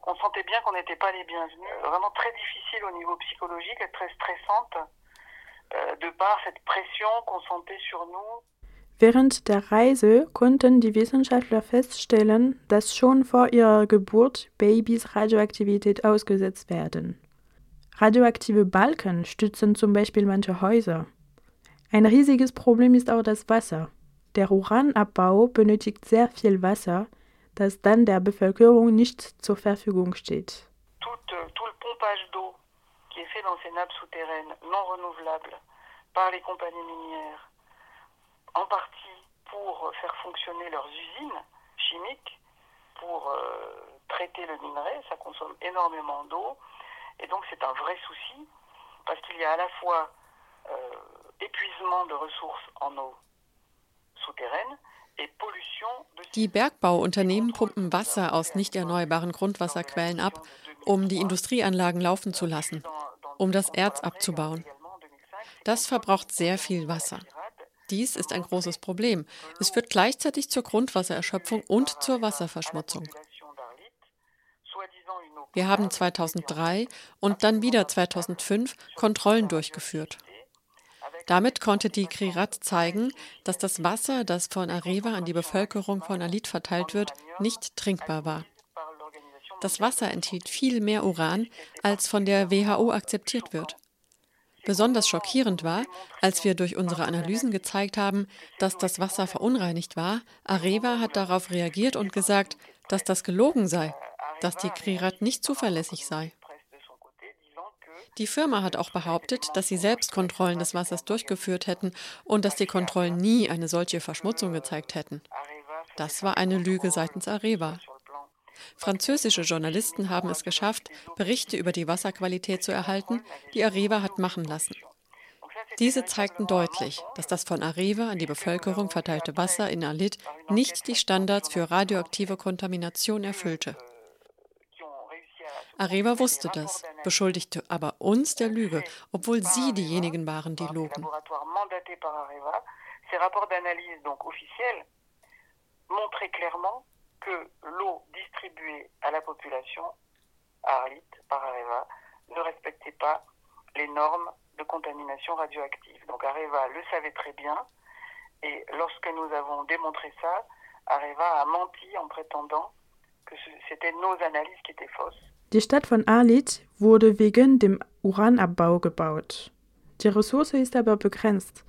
on sentait bien qu'on n'était pas les bienvenus. Vraiment très difficile au niveau psychologique, très stressante, euh, de par cette pression qu'on sentait sur nous. Während der Reise konnten die Wissenschaftler feststellen, dass schon vor ihrer Geburt Babys Radioaktivität ausgesetzt werden. Radioaktive Balken stützen zum Beispiel manche Häuser. Ein riesiges Problem ist auch das Wasser. Der Uranabbau benötigt sehr viel Wasser, das dann der Bevölkerung nicht zur Verfügung steht. Tout, tout le pompage d'eau qui est fait dans ces nappes souterraines non renouvelables par les compagnies minières, en partie pour faire fonctionner leurs usines chimiques, pour euh, traiter le minerai, ça consomme énormément d'eau, et donc c'est un vrai souci, parce qu'il y a à la fois euh, épuisement de ressources en eau souterraine. Die Bergbauunternehmen pumpen Wasser aus nicht erneuerbaren Grundwasserquellen ab, um die Industrieanlagen laufen zu lassen, um das Erz abzubauen. Das verbraucht sehr viel Wasser. Dies ist ein großes Problem. Es führt gleichzeitig zur Grundwassererschöpfung und zur Wasserverschmutzung. Wir haben 2003 und dann wieder 2005 Kontrollen durchgeführt. Damit konnte die Krirat zeigen, dass das Wasser, das von Areva an die Bevölkerung von Alit verteilt wird, nicht trinkbar war. Das Wasser enthielt viel mehr Uran, als von der WHO akzeptiert wird. Besonders schockierend war, als wir durch unsere Analysen gezeigt haben, dass das Wasser verunreinigt war. Areva hat darauf reagiert und gesagt, dass das gelogen sei, dass die Krirat nicht zuverlässig sei. Die Firma hat auch behauptet, dass sie selbst Kontrollen des Wassers durchgeführt hätten und dass die Kontrollen nie eine solche Verschmutzung gezeigt hätten. Das war eine Lüge seitens Areva. Französische Journalisten haben es geschafft, Berichte über die Wasserqualität zu erhalten, die Areva hat machen lassen. Diese zeigten deutlich, dass das von Areva an die Bevölkerung verteilte Wasser in Alit nicht die Standards für radioaktive Kontamination erfüllte. Areva wusste das, beschuldigte aber uns der Lüge, obwohl sie diejenigen waren, die logen. Que l'eau distribuée à la population à Arlit par Areva ne respectait pas les normes de contamination radioactive. Donc Areva le savait très bien et lorsque nous avons démontré ça, Areva a menti en prétendant que c'était nos analyses qui étaient fausses. Die Stadt von Arlit wurde wegen dem Uranabbau gebaut. Die Ressource ist aber begrenzt,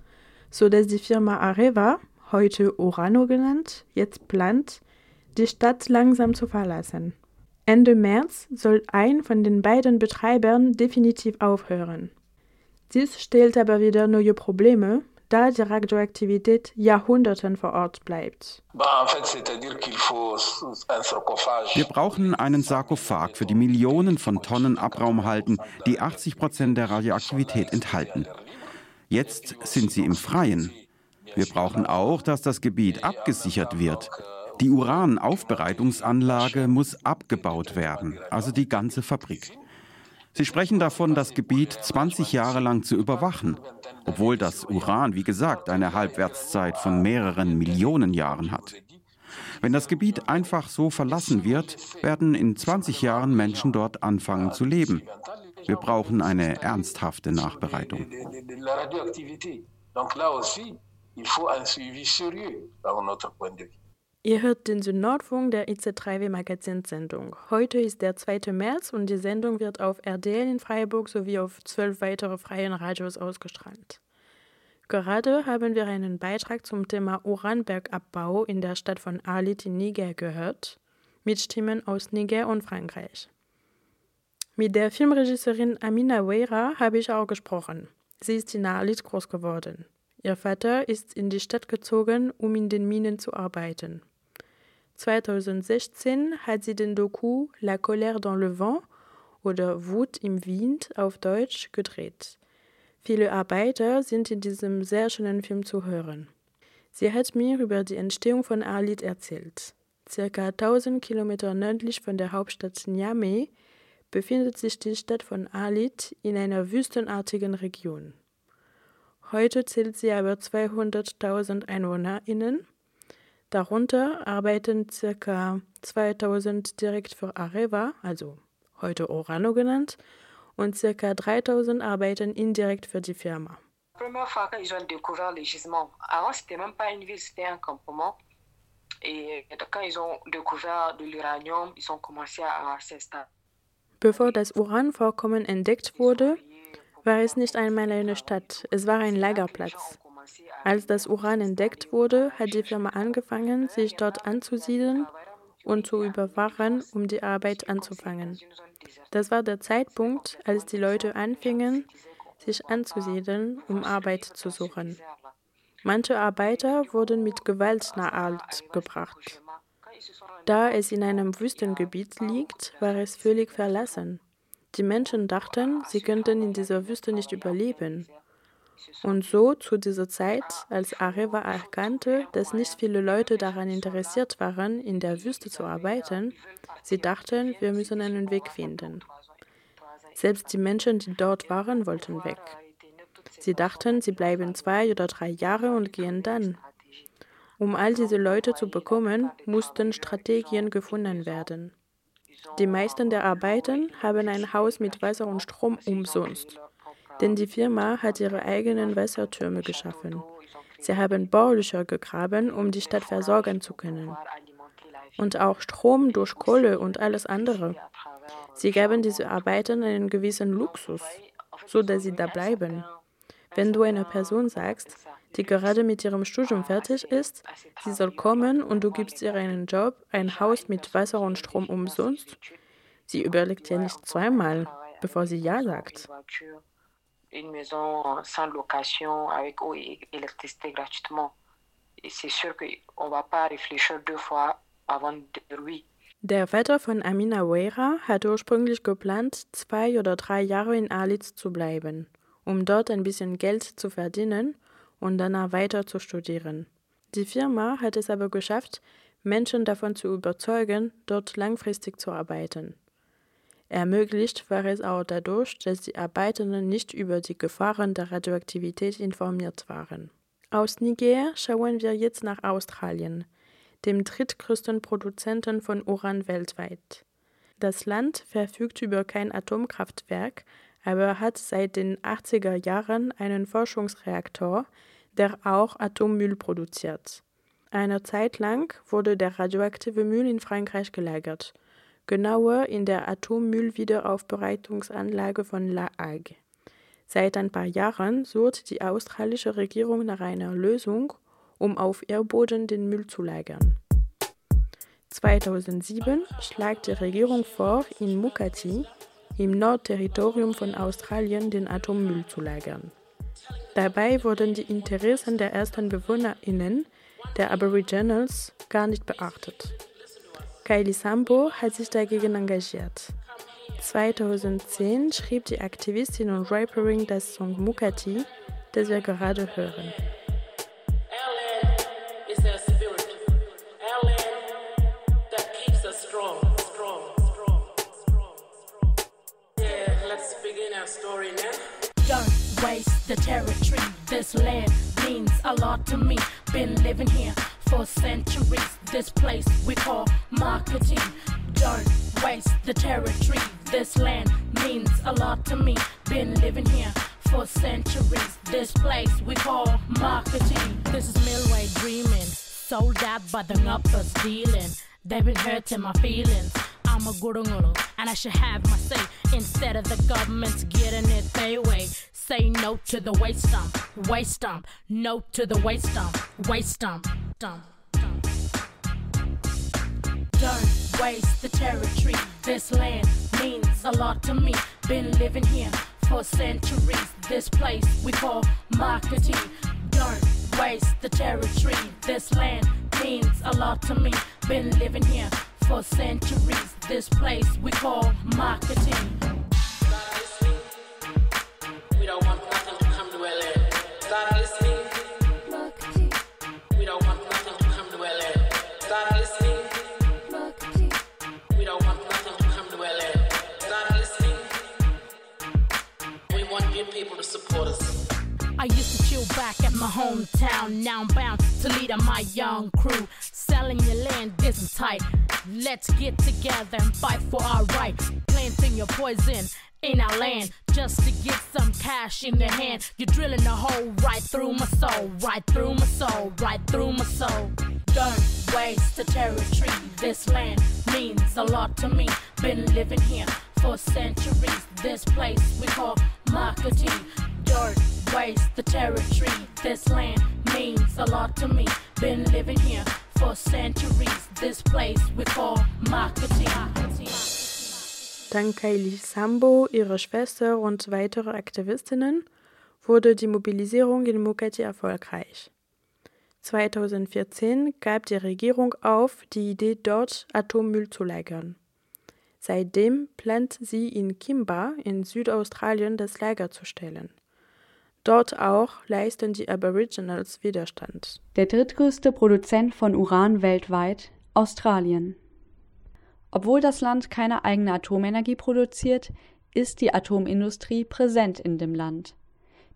sodass die Firma Areva, heute Urano genannt, jetzt plant, die Stadt langsam zu verlassen. Ende März soll ein von den beiden Betreibern definitiv aufhören. Dies stellt aber wieder neue Probleme, da die Radioaktivität Jahrhunderten vor Ort bleibt. Wir brauchen einen Sarkophag für die Millionen von Tonnen Abraumhalten, die 80 Prozent der Radioaktivität enthalten. Jetzt sind sie im Freien. Wir brauchen auch, dass das Gebiet abgesichert wird. Die Uranaufbereitungsanlage muss abgebaut werden, also die ganze Fabrik. Sie sprechen davon, das Gebiet 20 Jahre lang zu überwachen, obwohl das Uran, wie gesagt, eine Halbwertszeit von mehreren Millionen Jahren hat. Wenn das Gebiet einfach so verlassen wird, werden in 20 Jahren Menschen dort anfangen zu leben. Wir brauchen eine ernsthafte Nachbereitung. Donc là aussi, il faut un suivi sérieux, par notre point de vue. Ihr hört den Südnordfunk der IC3W Magazinsendung. Heute ist der 2. März und die Sendung wird auf RDL in Freiburg sowie auf zwölf weitere freien Radios ausgestrahlt. Gerade haben wir einen Beitrag zum Thema Uranbergabbau in der Stadt von Alit in Niger gehört, mit Stimmen aus Niger und Frankreich. Mit der Filmregisseurin Amina Weira habe ich auch gesprochen. Sie ist in Alit groß geworden. Ihr Vater ist in die Stadt gezogen, um in den Minen zu arbeiten. 2016 hat sie den Doku La colère dans le vent oder Wut im Wind auf Deutsch gedreht. Viele Arbeiter sind in diesem sehr schönen Film zu hören. Sie hat mir über die Entstehung von Arlit erzählt. Circa 1000 Kilometer nördlich von der Hauptstadt Niamey befindet sich die Stadt von Arlit in einer wüstenartigen Region. Heute zählt sie aber 200.000 EinwohnerInnen Darunter arbeiten ca. 2000 direkt für Areva, also heute Orano genannt, und ca. 3000 arbeiten indirekt für die Firma. première fois qu'ils ont découvert les gisements, avant c'était même pas une ville, c'était un campement. Et quand ils ont découvert de l'uranium, ils ont commencé à s'installer. Bevor das Uranvorkommen entdeckt wurde, war es nicht einmal eine Stadt, es war ein Lagerplatz. Als das Uran entdeckt wurde, hat die Firma angefangen, sich dort anzusiedeln und zu überwachen, um die Arbeit anzufangen. Das war der Zeitpunkt, als die Leute anfingen, sich anzusiedeln, um Arbeit zu suchen. Manche Arbeiter wurden mit Gewalt nach Alt gebracht. Da es in einem Wüstengebiet liegt, war es völlig verlassen. Die Menschen dachten, sie könnten in dieser Wüste nicht überleben. Und so zu dieser Zeit, als Areva erkannte, dass nicht viele Leute daran interessiert waren, in der Wüste zu arbeiten, sie dachten, wir müssen einen Weg finden. Selbst die Menschen, die dort waren, wollten weg. Sie dachten, sie bleiben zwei oder drei Jahre und gehen dann. Um all diese Leute zu bekommen, mussten Strategien gefunden werden. Die meisten der Arbeiten haben ein Haus mit Wasser und Strom umsonst denn die Firma hat ihre eigenen Wassertürme geschaffen. Sie haben Bohrlöcher gegraben, um die Stadt versorgen zu können. Und auch Strom durch Kohle und alles andere. Sie gaben diese Arbeiten einen gewissen Luxus, so dass sie da bleiben. Wenn du einer Person sagst, die gerade mit ihrem Studium fertig ist, sie soll kommen und du gibst ihr einen Job, ein Haus mit Wasser und Strom umsonst, sie überlegt ja nicht zweimal, bevor sie Ja sagt une maison sans location avec eau et électricité gratuitement. Et c'est sûr qu'on ne va pas réfléchir deux fois avant de oui. Der Vater von Amina Weira hat ursprünglich geplant, zwei oder drei Jahre in Alitz zu bleiben, um dort ein bisschen Geld zu verdienen und danach weiter zu studieren. Die Firma hat es aber geschafft, Menschen davon zu überzeugen, dort langfristig zu arbeiten. Ermöglicht war es auch dadurch, dass die Arbeitenden nicht über die Gefahren der Radioaktivität informiert waren. Aus Niger schauen wir jetzt nach Australien, dem drittgrößten Produzenten von Uran weltweit. Das Land verfügt über kein Atomkraftwerk, aber hat seit den 80er Jahren einen Forschungsreaktor, der auch Atommüll produziert. Eine Zeit lang wurde der radioaktive Müll in Frankreich gelagert genauer in der Atommüllwiederaufbereitungsanlage von La Hague. Seit ein paar Jahren sucht die australische Regierung nach einer Lösung, um auf Erdboden den Müll zu lagern. 2007 schlagt die Regierung vor, in Mukati, im Nordterritorium von Australien, den Atommüll zu lagern. Dabei wurden die Interessen der ersten BewohnerInnen, der Aboriginals, gar nicht beachtet. Kylie Sambo hat sich dagegen engagiert. 2010 schrieb die Aktivistin und Rapperin das Song Mukati, das wir gerade hören. Don't waste the territory. This land means a lot to me. Been living here for centuries. This place we call marketing. Don't waste the territory. This land means a lot to me. Been living here for centuries. This place we call marketing. This is Milway dreaming. Sold out by the uppers dealing. They've been hurting my feelings. I'm a gurunguru and I should have my say instead of the government's getting it their way. Say no to the waste dump, waste dump, no to the waste dump, waste dump, dump. Don't waste the territory. This land means a lot to me. Been living here for centuries. This place we call marketing. Don't waste the territory. This land means a lot to me. Been living here for centuries. This place we call marketing. I used to chill back at my hometown. Now I'm bound to lead on my young crew. Selling your land isn't tight. Let's get together and fight for our right. Planting your poison in our land just to get some cash in your hand. You're drilling a hole right through my soul, right through my soul, right through my soul. Don't waste the territory. This land means a lot to me. Been living here for centuries. This place we call marketing. Don't waste the territory. This land means a lot to me. Been living here for centuries. This place we call marketing. Dank Kylie Sambo, ihrer Schwester und weitere Aktivistinnen wurde die Mobilisierung in Mukati erfolgreich. 2014 gab die Regierung auf, die Idee dort Atommüll zu lagern. Seitdem plant sie in Kimba in Südaustralien das Lager zu stellen. Dort auch leisten die Aboriginals Widerstand. Der drittgrößte Produzent von Uran weltweit, Australien. Obwohl das Land keine eigene Atomenergie produziert, ist die Atomindustrie präsent in dem Land.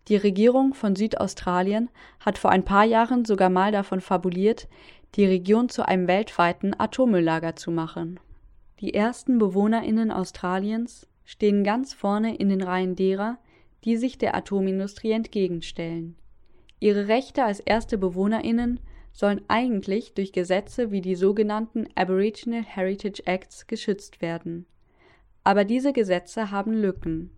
Die Regierung von Südaustralien hat vor ein paar Jahren sogar mal davon fabuliert, die Region zu einem weltweiten Atommülllager zu machen. Die ersten Bewohnerinnen Australiens stehen ganz vorne in den Reihen derer, die sich der Atomindustrie entgegenstellen. Ihre Rechte als erste Bewohnerinnen sollen eigentlich durch Gesetze wie die sogenannten Aboriginal Heritage Acts geschützt werden. Aber diese Gesetze haben Lücken.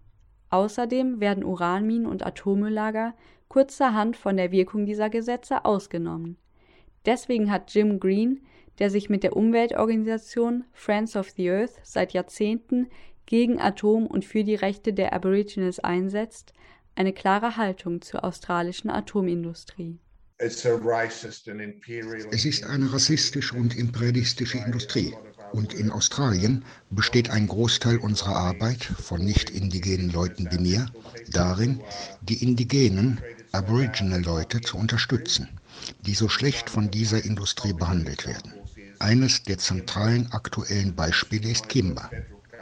Außerdem werden Uranminen und Atommülllager kurzerhand von der Wirkung dieser Gesetze ausgenommen. Deswegen hat Jim Green, der sich mit der Umweltorganisation Friends of the Earth seit Jahrzehnten gegen Atom und für die Rechte der Aborigines einsetzt, eine klare Haltung zur australischen Atomindustrie. Es ist eine rassistische und imperialistische Industrie. Und in Australien besteht ein Großteil unserer Arbeit von nicht indigenen Leuten wie mir darin, die indigenen Aboriginal-Leute zu unterstützen, die so schlecht von dieser Industrie behandelt werden. Eines der zentralen aktuellen Beispiele ist Kimba.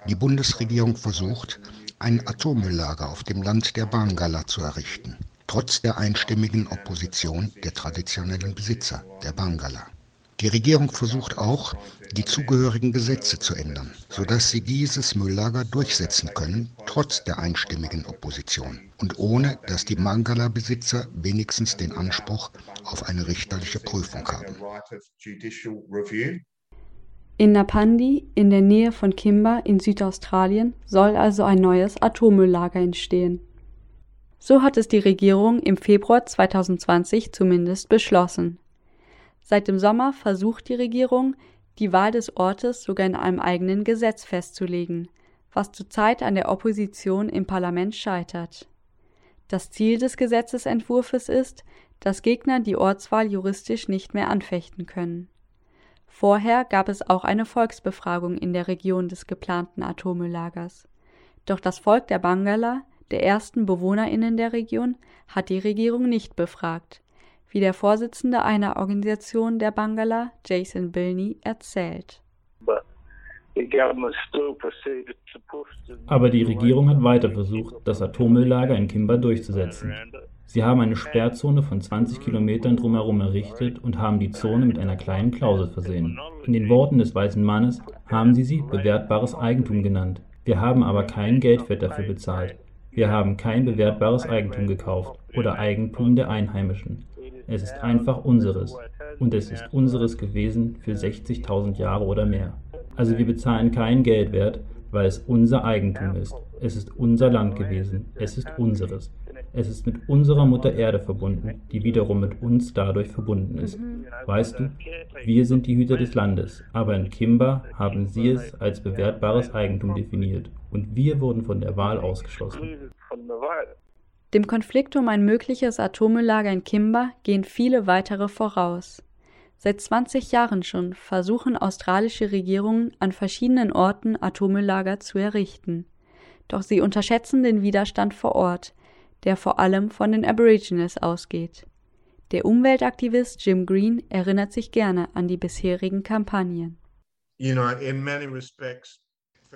Die Bundesregierung versucht, ein Atommülllager auf dem Land der Bangala zu errichten, trotz der einstimmigen Opposition der traditionellen Besitzer, der Bangala. Die Regierung versucht auch, die zugehörigen Gesetze zu ändern, sodass sie dieses Mülllager durchsetzen können, trotz der einstimmigen Opposition und ohne, dass die Mangala-Besitzer wenigstens den Anspruch auf eine richterliche Prüfung haben. In Napandi, in der Nähe von Kimba in Südaustralien, soll also ein neues Atommülllager entstehen. So hat es die Regierung im Februar 2020 zumindest beschlossen. Seit dem Sommer versucht die Regierung, die Wahl des Ortes sogar in einem eigenen Gesetz festzulegen, was zurzeit an der Opposition im Parlament scheitert. Das Ziel des Gesetzesentwurfs ist, dass Gegner die Ortswahl juristisch nicht mehr anfechten können. Vorher gab es auch eine Volksbefragung in der Region des geplanten Atommülllagers. Doch das Volk der Bangala, der ersten BewohnerInnen der Region, hat die Regierung nicht befragt, wie der Vorsitzende einer Organisation der Bangala, Jason Bilney, erzählt. Aber die Regierung hat weiter versucht, das Atommülllager in Kimba durchzusetzen. Sie haben eine Sperrzone von 20 Kilometern drumherum errichtet und haben die Zone mit einer kleinen Klausel versehen. In den Worten des weißen Mannes haben sie sie bewertbares Eigentum genannt. Wir haben aber kein Geldwert dafür bezahlt. Wir haben kein bewertbares Eigentum gekauft oder Eigentum der Einheimischen. Es ist einfach unseres. Und es ist unseres gewesen für 60.000 Jahre oder mehr. Also wir bezahlen keinen Geldwert, weil es unser Eigentum ist. Es ist unser Land gewesen. Es ist unseres. Es ist mit unserer Mutter Erde verbunden, die wiederum mit uns dadurch verbunden ist. Weißt du, wir sind die Hüter des Landes, aber in Kimba haben sie es als bewertbares Eigentum definiert und wir wurden von der Wahl ausgeschlossen. Dem Konflikt um ein mögliches Atommülllager in Kimba gehen viele weitere voraus. Seit 20 Jahren schon versuchen australische Regierungen an verschiedenen Orten Atommülllager zu errichten. Doch sie unterschätzen den Widerstand vor Ort, der vor allem von den Aborigines ausgeht. Der Umweltaktivist Jim Green erinnert sich gerne an die bisherigen Kampagnen.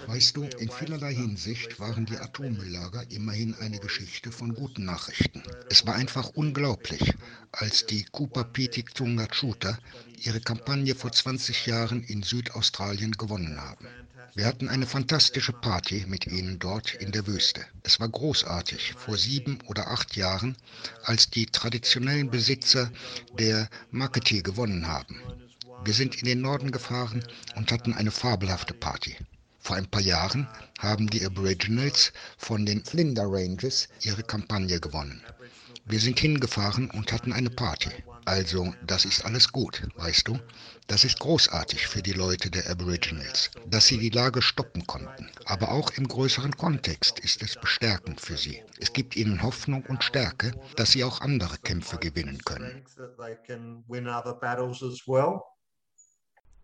Weißt du, in vielerlei Hinsicht waren die Atommülllager immerhin eine Geschichte von guten Nachrichten. Es war einfach unglaublich, als die Kupapitik Tungachuta ihre Kampagne vor 20 Jahren in Südaustralien gewonnen haben. Wir hatten eine fantastische Party mit ihnen dort in der Wüste. Es war großartig, vor sieben oder acht Jahren, als die traditionellen Besitzer der Makati gewonnen haben. Wir sind in den Norden gefahren und hatten eine fabelhafte Party. Vor ein paar Jahren haben die Aboriginals von den Flinders Ranges ihre Kampagne gewonnen. Wir sind hingefahren und hatten eine Party. Also, das ist alles gut, weißt du? Das ist großartig für die Leute der Aboriginals, dass sie die Lage stoppen konnten. Aber auch im größeren Kontext ist es bestärkend für sie. Es gibt ihnen Hoffnung und Stärke, dass sie auch andere Kämpfe gewinnen können.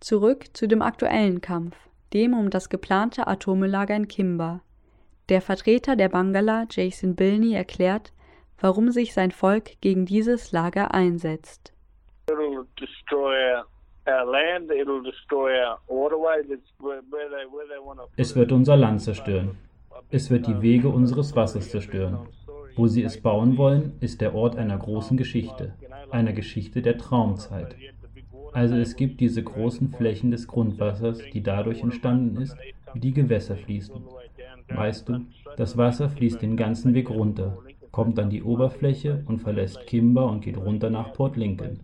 Zurück zu dem aktuellen Kampf, dem um das geplante Atommülllager in Kimba. Der Vertreter der Bangala, Jason Bilney, erklärt, warum sich sein Volk gegen dieses Lager einsetzt. Es wird unser Land zerstören. Es wird die Wege unseres Wassers zerstören. Wo sie es bauen wollen, ist der Ort einer großen Geschichte, einer Geschichte der Traumzeit. Also es gibt diese großen Flächen des Grundwassers, die dadurch entstanden ist, wie die Gewässer fließen. Weißt du, das Wasser fließt den ganzen Weg runter, kommt an die Oberfläche und verlässt Kimber und geht runter nach Port Lincoln.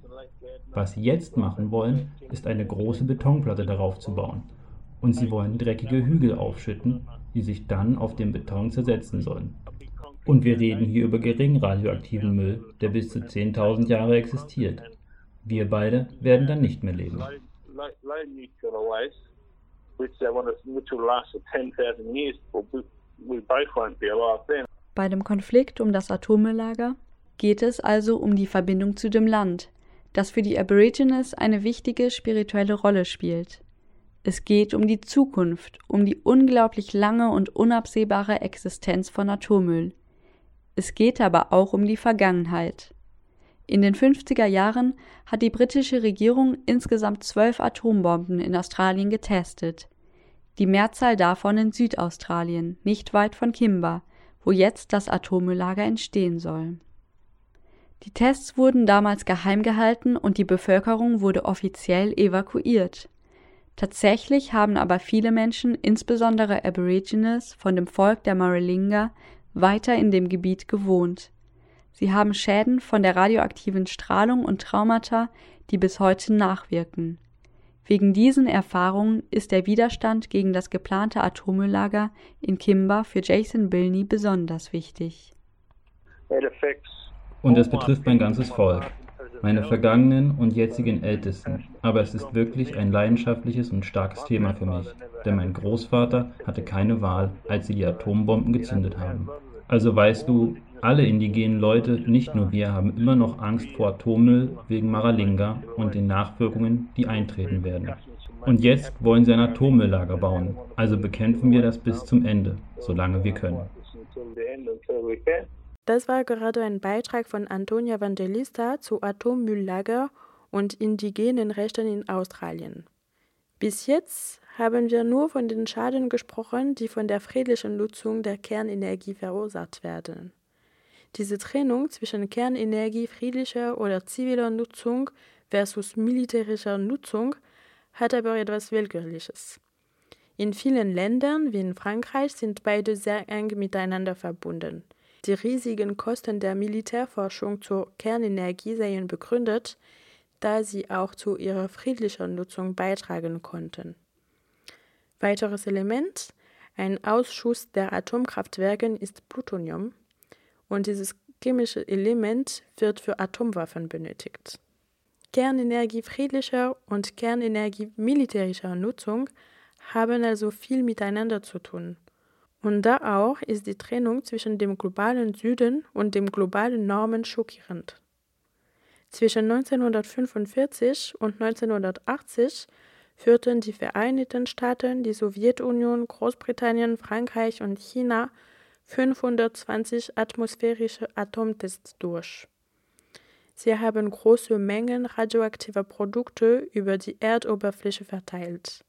Was sie jetzt machen wollen, ist eine große Betonplatte darauf zu bauen. Und sie wollen dreckige Hügel aufschütten, die sich dann auf dem Beton zersetzen sollen. Und wir reden hier über gering radioaktiven Müll, der bis zu 10.000 Jahre existiert. Wir beide werden dann nicht mehr leben. Bei dem Konflikt um das Atommülllager geht es also um die Verbindung zu dem Land, das für die Aborigines eine wichtige spirituelle Rolle spielt. Es geht um die Zukunft, um die unglaublich lange und unabsehbare Existenz von Atommüll. Es geht aber auch um die Vergangenheit. In den 50er Jahren hat die britische Regierung insgesamt zwölf Atombomben in Australien getestet. Die Mehrzahl davon in Südaustralien, nicht weit von Kimba, wo jetzt das Atommülllager entstehen soll. Die Tests wurden damals geheim gehalten und die Bevölkerung wurde offiziell evakuiert. Tatsächlich haben aber viele Menschen, insbesondere Aborigines von dem Volk der Maralinga, weiter in dem Gebiet gewohnt. Sie haben Schäden von der radioaktiven Strahlung und Traumata, die bis heute nachwirken. Wegen diesen Erfahrungen ist der Widerstand gegen das geplante Atommülllager in Kimba für Jason Bilney besonders wichtig. Und es betrifft mein ganzes Volk, meine vergangenen und jetzigen Ältesten. Aber es ist wirklich ein leidenschaftliches und starkes Thema für mich, denn mein Großvater hatte keine Wahl, als sie die Atombomben gezündet haben. Also weißt du, alle indigenen Leute, nicht nur wir, haben immer noch Angst vor Atommüll wegen Maralinga und den Nachwirkungen, die eintreten werden. Und jetzt wollen sie ein Atommülllager bauen. Also bekämpfen wir das bis zum Ende, solange wir können. Das war gerade ein Beitrag von Antonia Evangelista zu Atommülllager und indigenen Rechten in Australien. Bis jetzt haben wir nur von den Schaden gesprochen, die von der friedlichen Nutzung der Kernenergie verursacht werden. Diese Trennung zwischen Kernenergie friedlicher oder ziviler Nutzung versus militärischer Nutzung hat aber etwas Willkürliches. In vielen Ländern wie in Frankreich sind beide sehr eng miteinander verbunden. Die riesigen Kosten der Militärforschung zur Kernenergie seien begründet, da sie auch zu ihrer friedlichen Nutzung beitragen konnten. Weiteres Element, ein Ausschuss der Atomkraftwerke ist Plutonium und dieses chemische Element wird für Atomwaffen benötigt. Kernenergie friedlicher und Kernenergie militärischer Nutzung haben also viel miteinander zu tun. Und da auch ist die Trennung zwischen dem globalen Süden und dem globalen Norden schockierend. Zwischen 1945 und 1980 führten die Vereinigten Staaten, die Sowjetunion, Großbritannien, Frankreich und China 520 atmosphärische Atomtests durch. Sie haben große Mengen radioaktiver Produkte über die Erdoberfläche verteilt.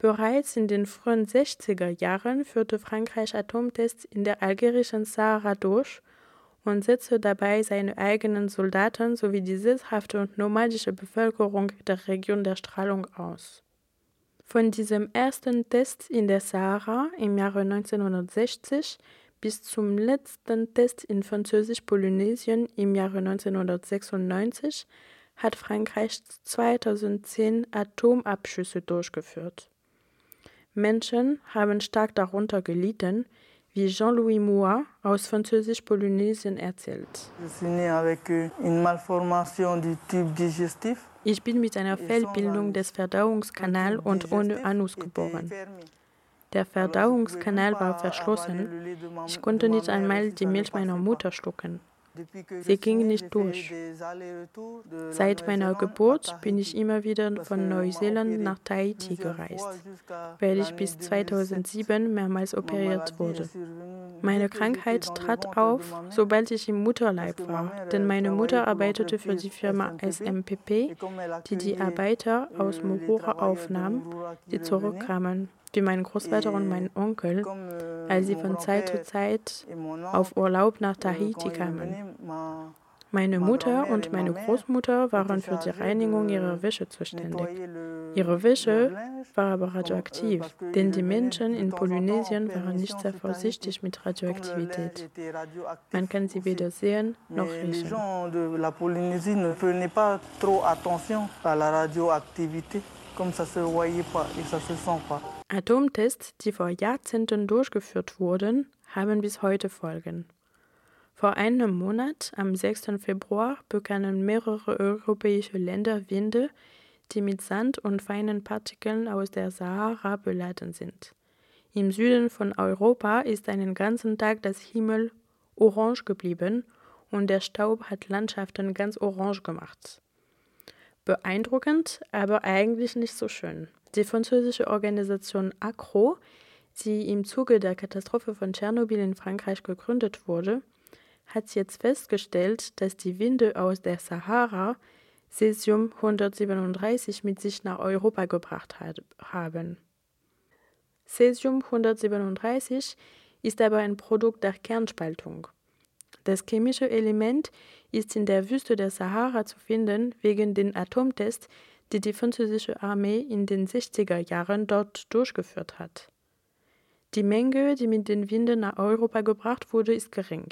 Bereits in den frühen 60er Jahren führte Frankreich Atomtests in der algerischen Sahara durch und setzte dabei seine eigenen Soldaten sowie die sesshafte und nomadische Bevölkerung der Region der Strahlung aus. Von diesem ersten Test in der Sahara im Jahre 1960 bis zum letzten Test in Französisch-Polynesien im Jahre 1996 hat Frankreich 2010 Atomabschüsse durchgeführt. Menschen haben stark darunter gelitten, wie Jean-Louis Moua aus Französisch-Polynesien erzählt. Ich bin mit einer Fehlbildung des Verdauungskanals und ohne Anus geboren. Der Verdauungskanal war verschlossen. Ich konnte nicht einmal die Milch meiner Mutter schlucken. Sie ging nicht durch. Seit meiner Geburt bin ich immer wieder von Neuseeland nach Tahiti gereist, weil ich bis 2007 mehrmals operiert wurde. Meine Krankheit trat auf, sobald ich im Mutterleib war, denn meine Mutter arbeitete für die Firma SMPP, die die Arbeiter aus Mohora aufnahm, die zurückkamen wie mein Großvater und mein Onkel, als sie von Zeit zu Zeit auf Urlaub nach Tahiti kamen. Meine Mutter und meine Großmutter waren für die Reinigung ihrer Wäsche zuständig. Ihre Wäsche war aber radioaktiv, denn die Menschen in Polynesien waren nicht sehr vorsichtig mit Radioaktivität. Man kann sie weder sehen noch riechen. Comme ça se voyait pas et ça se sent pas. Atomtests, die vor Jahrzehnten durchgeführt wurden, haben bis heute Folgen. Vor einem Monat, am 6. Februar, bekamen mehrere europäische Länder Winde, die mit Sand und feinen Partikeln aus der Sahara beladen sind. Im Süden von Europa ist einen ganzen Tag das Himmel orange geblieben und der Staub hat Landschaften ganz orange gemacht. Beeindruckend, aber eigentlich nicht so schön. Die französische Organisation ACRO, die im Zuge der Katastrophe von Tschernobyl in Frankreich gegründet wurde, hat jetzt festgestellt, dass die Winde aus der Sahara Cesium 137 mit sich nach Europa gebracht haben. Cesium 137 ist aber ein Produkt der Kernspaltung. Das chemische Element ist in der Wüste der Sahara zu finden wegen den Atomtests, die die französische Armee in den 60er Jahren dort durchgeführt hat. Die Menge, die mit den Winden nach Europa gebracht wurde, ist gering.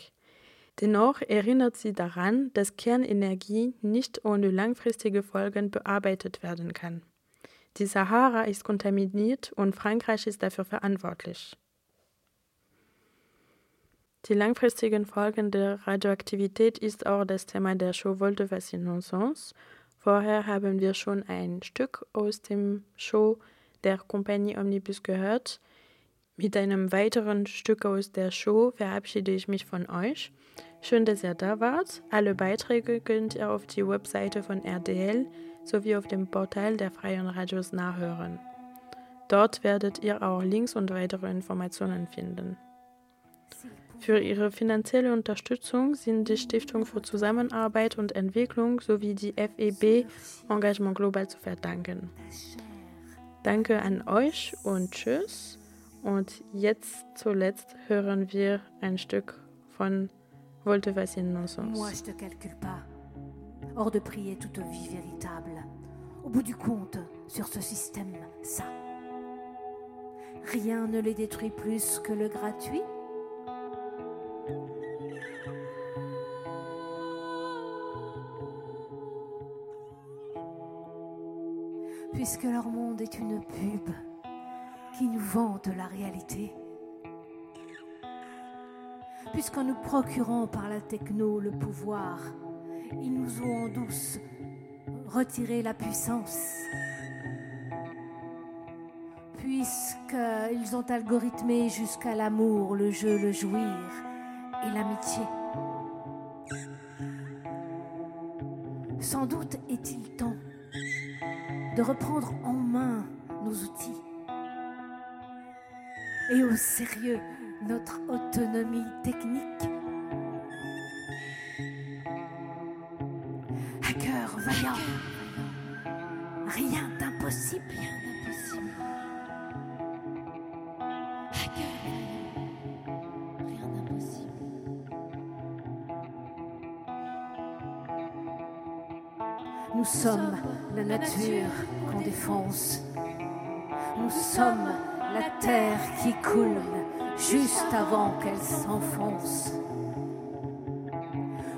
Dennoch erinnert sie daran, dass Kernenergie nicht ohne langfristige Folgen bearbeitet werden kann. Die Sahara ist kontaminiert und Frankreich ist dafür verantwortlich. Die langfristigen Folgen der Radioaktivität ist auch das Thema der Show Volte Fascinonsens Vorher haben wir schon ein Stück aus dem Show der Kompanie Omnibus gehört. Mit einem weiteren Stück aus der Show verabschiede ich mich von euch. Schön, dass ihr da wart. Alle Beiträge könnt ihr auf die Webseite von RDL sowie auf dem Portal der Freien Radios nachhören. Dort werdet ihr auch Links und weitere Informationen finden. Für ihre finanzielle Unterstützung sind die Stiftung für Zusammenarbeit und Entwicklung sowie die FEB Engagement Global zu verdanken. Danke an euch und tschüss. Und jetzt zuletzt hören wir ein Stück von Volte Vassine Nonsens. Moi, je te calcule pas. Hors de prier toute vie véritable. Au bout du compte, sur ce système, ça. Rien ne les détruit plus que le gratuit puisque leur monde est une pub qui nous vante la réalité. Puisqu'en nous procurant par la techno le pouvoir, ils nous ont en douce retiré la puissance. Puisqu'ils ont algorithmé jusqu'à l'amour, le jeu, le jouir et l'amitié. Sans doute est-il de reprendre en main nos outils et au sérieux notre autonomie technique. Qu'on défonce. Nous sommes la terre qui coule juste avant qu'elle s'enfonce.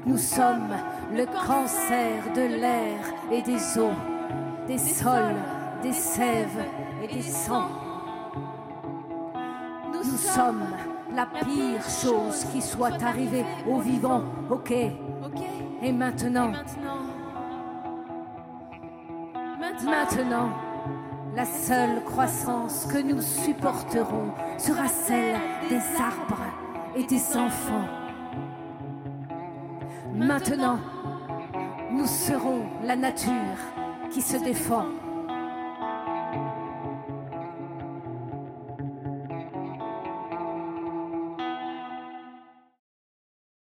Nous sommes le cancer de l'air et des eaux, des sols, des sèves et des sangs. sommes la pire chose qui soit arrivée aux vivants. Ok? Et maintenant, maintenant, la seule croissance que nous supporterons sera celle des arbres et des enfants. Maintenant, nous serons la nature qui se défend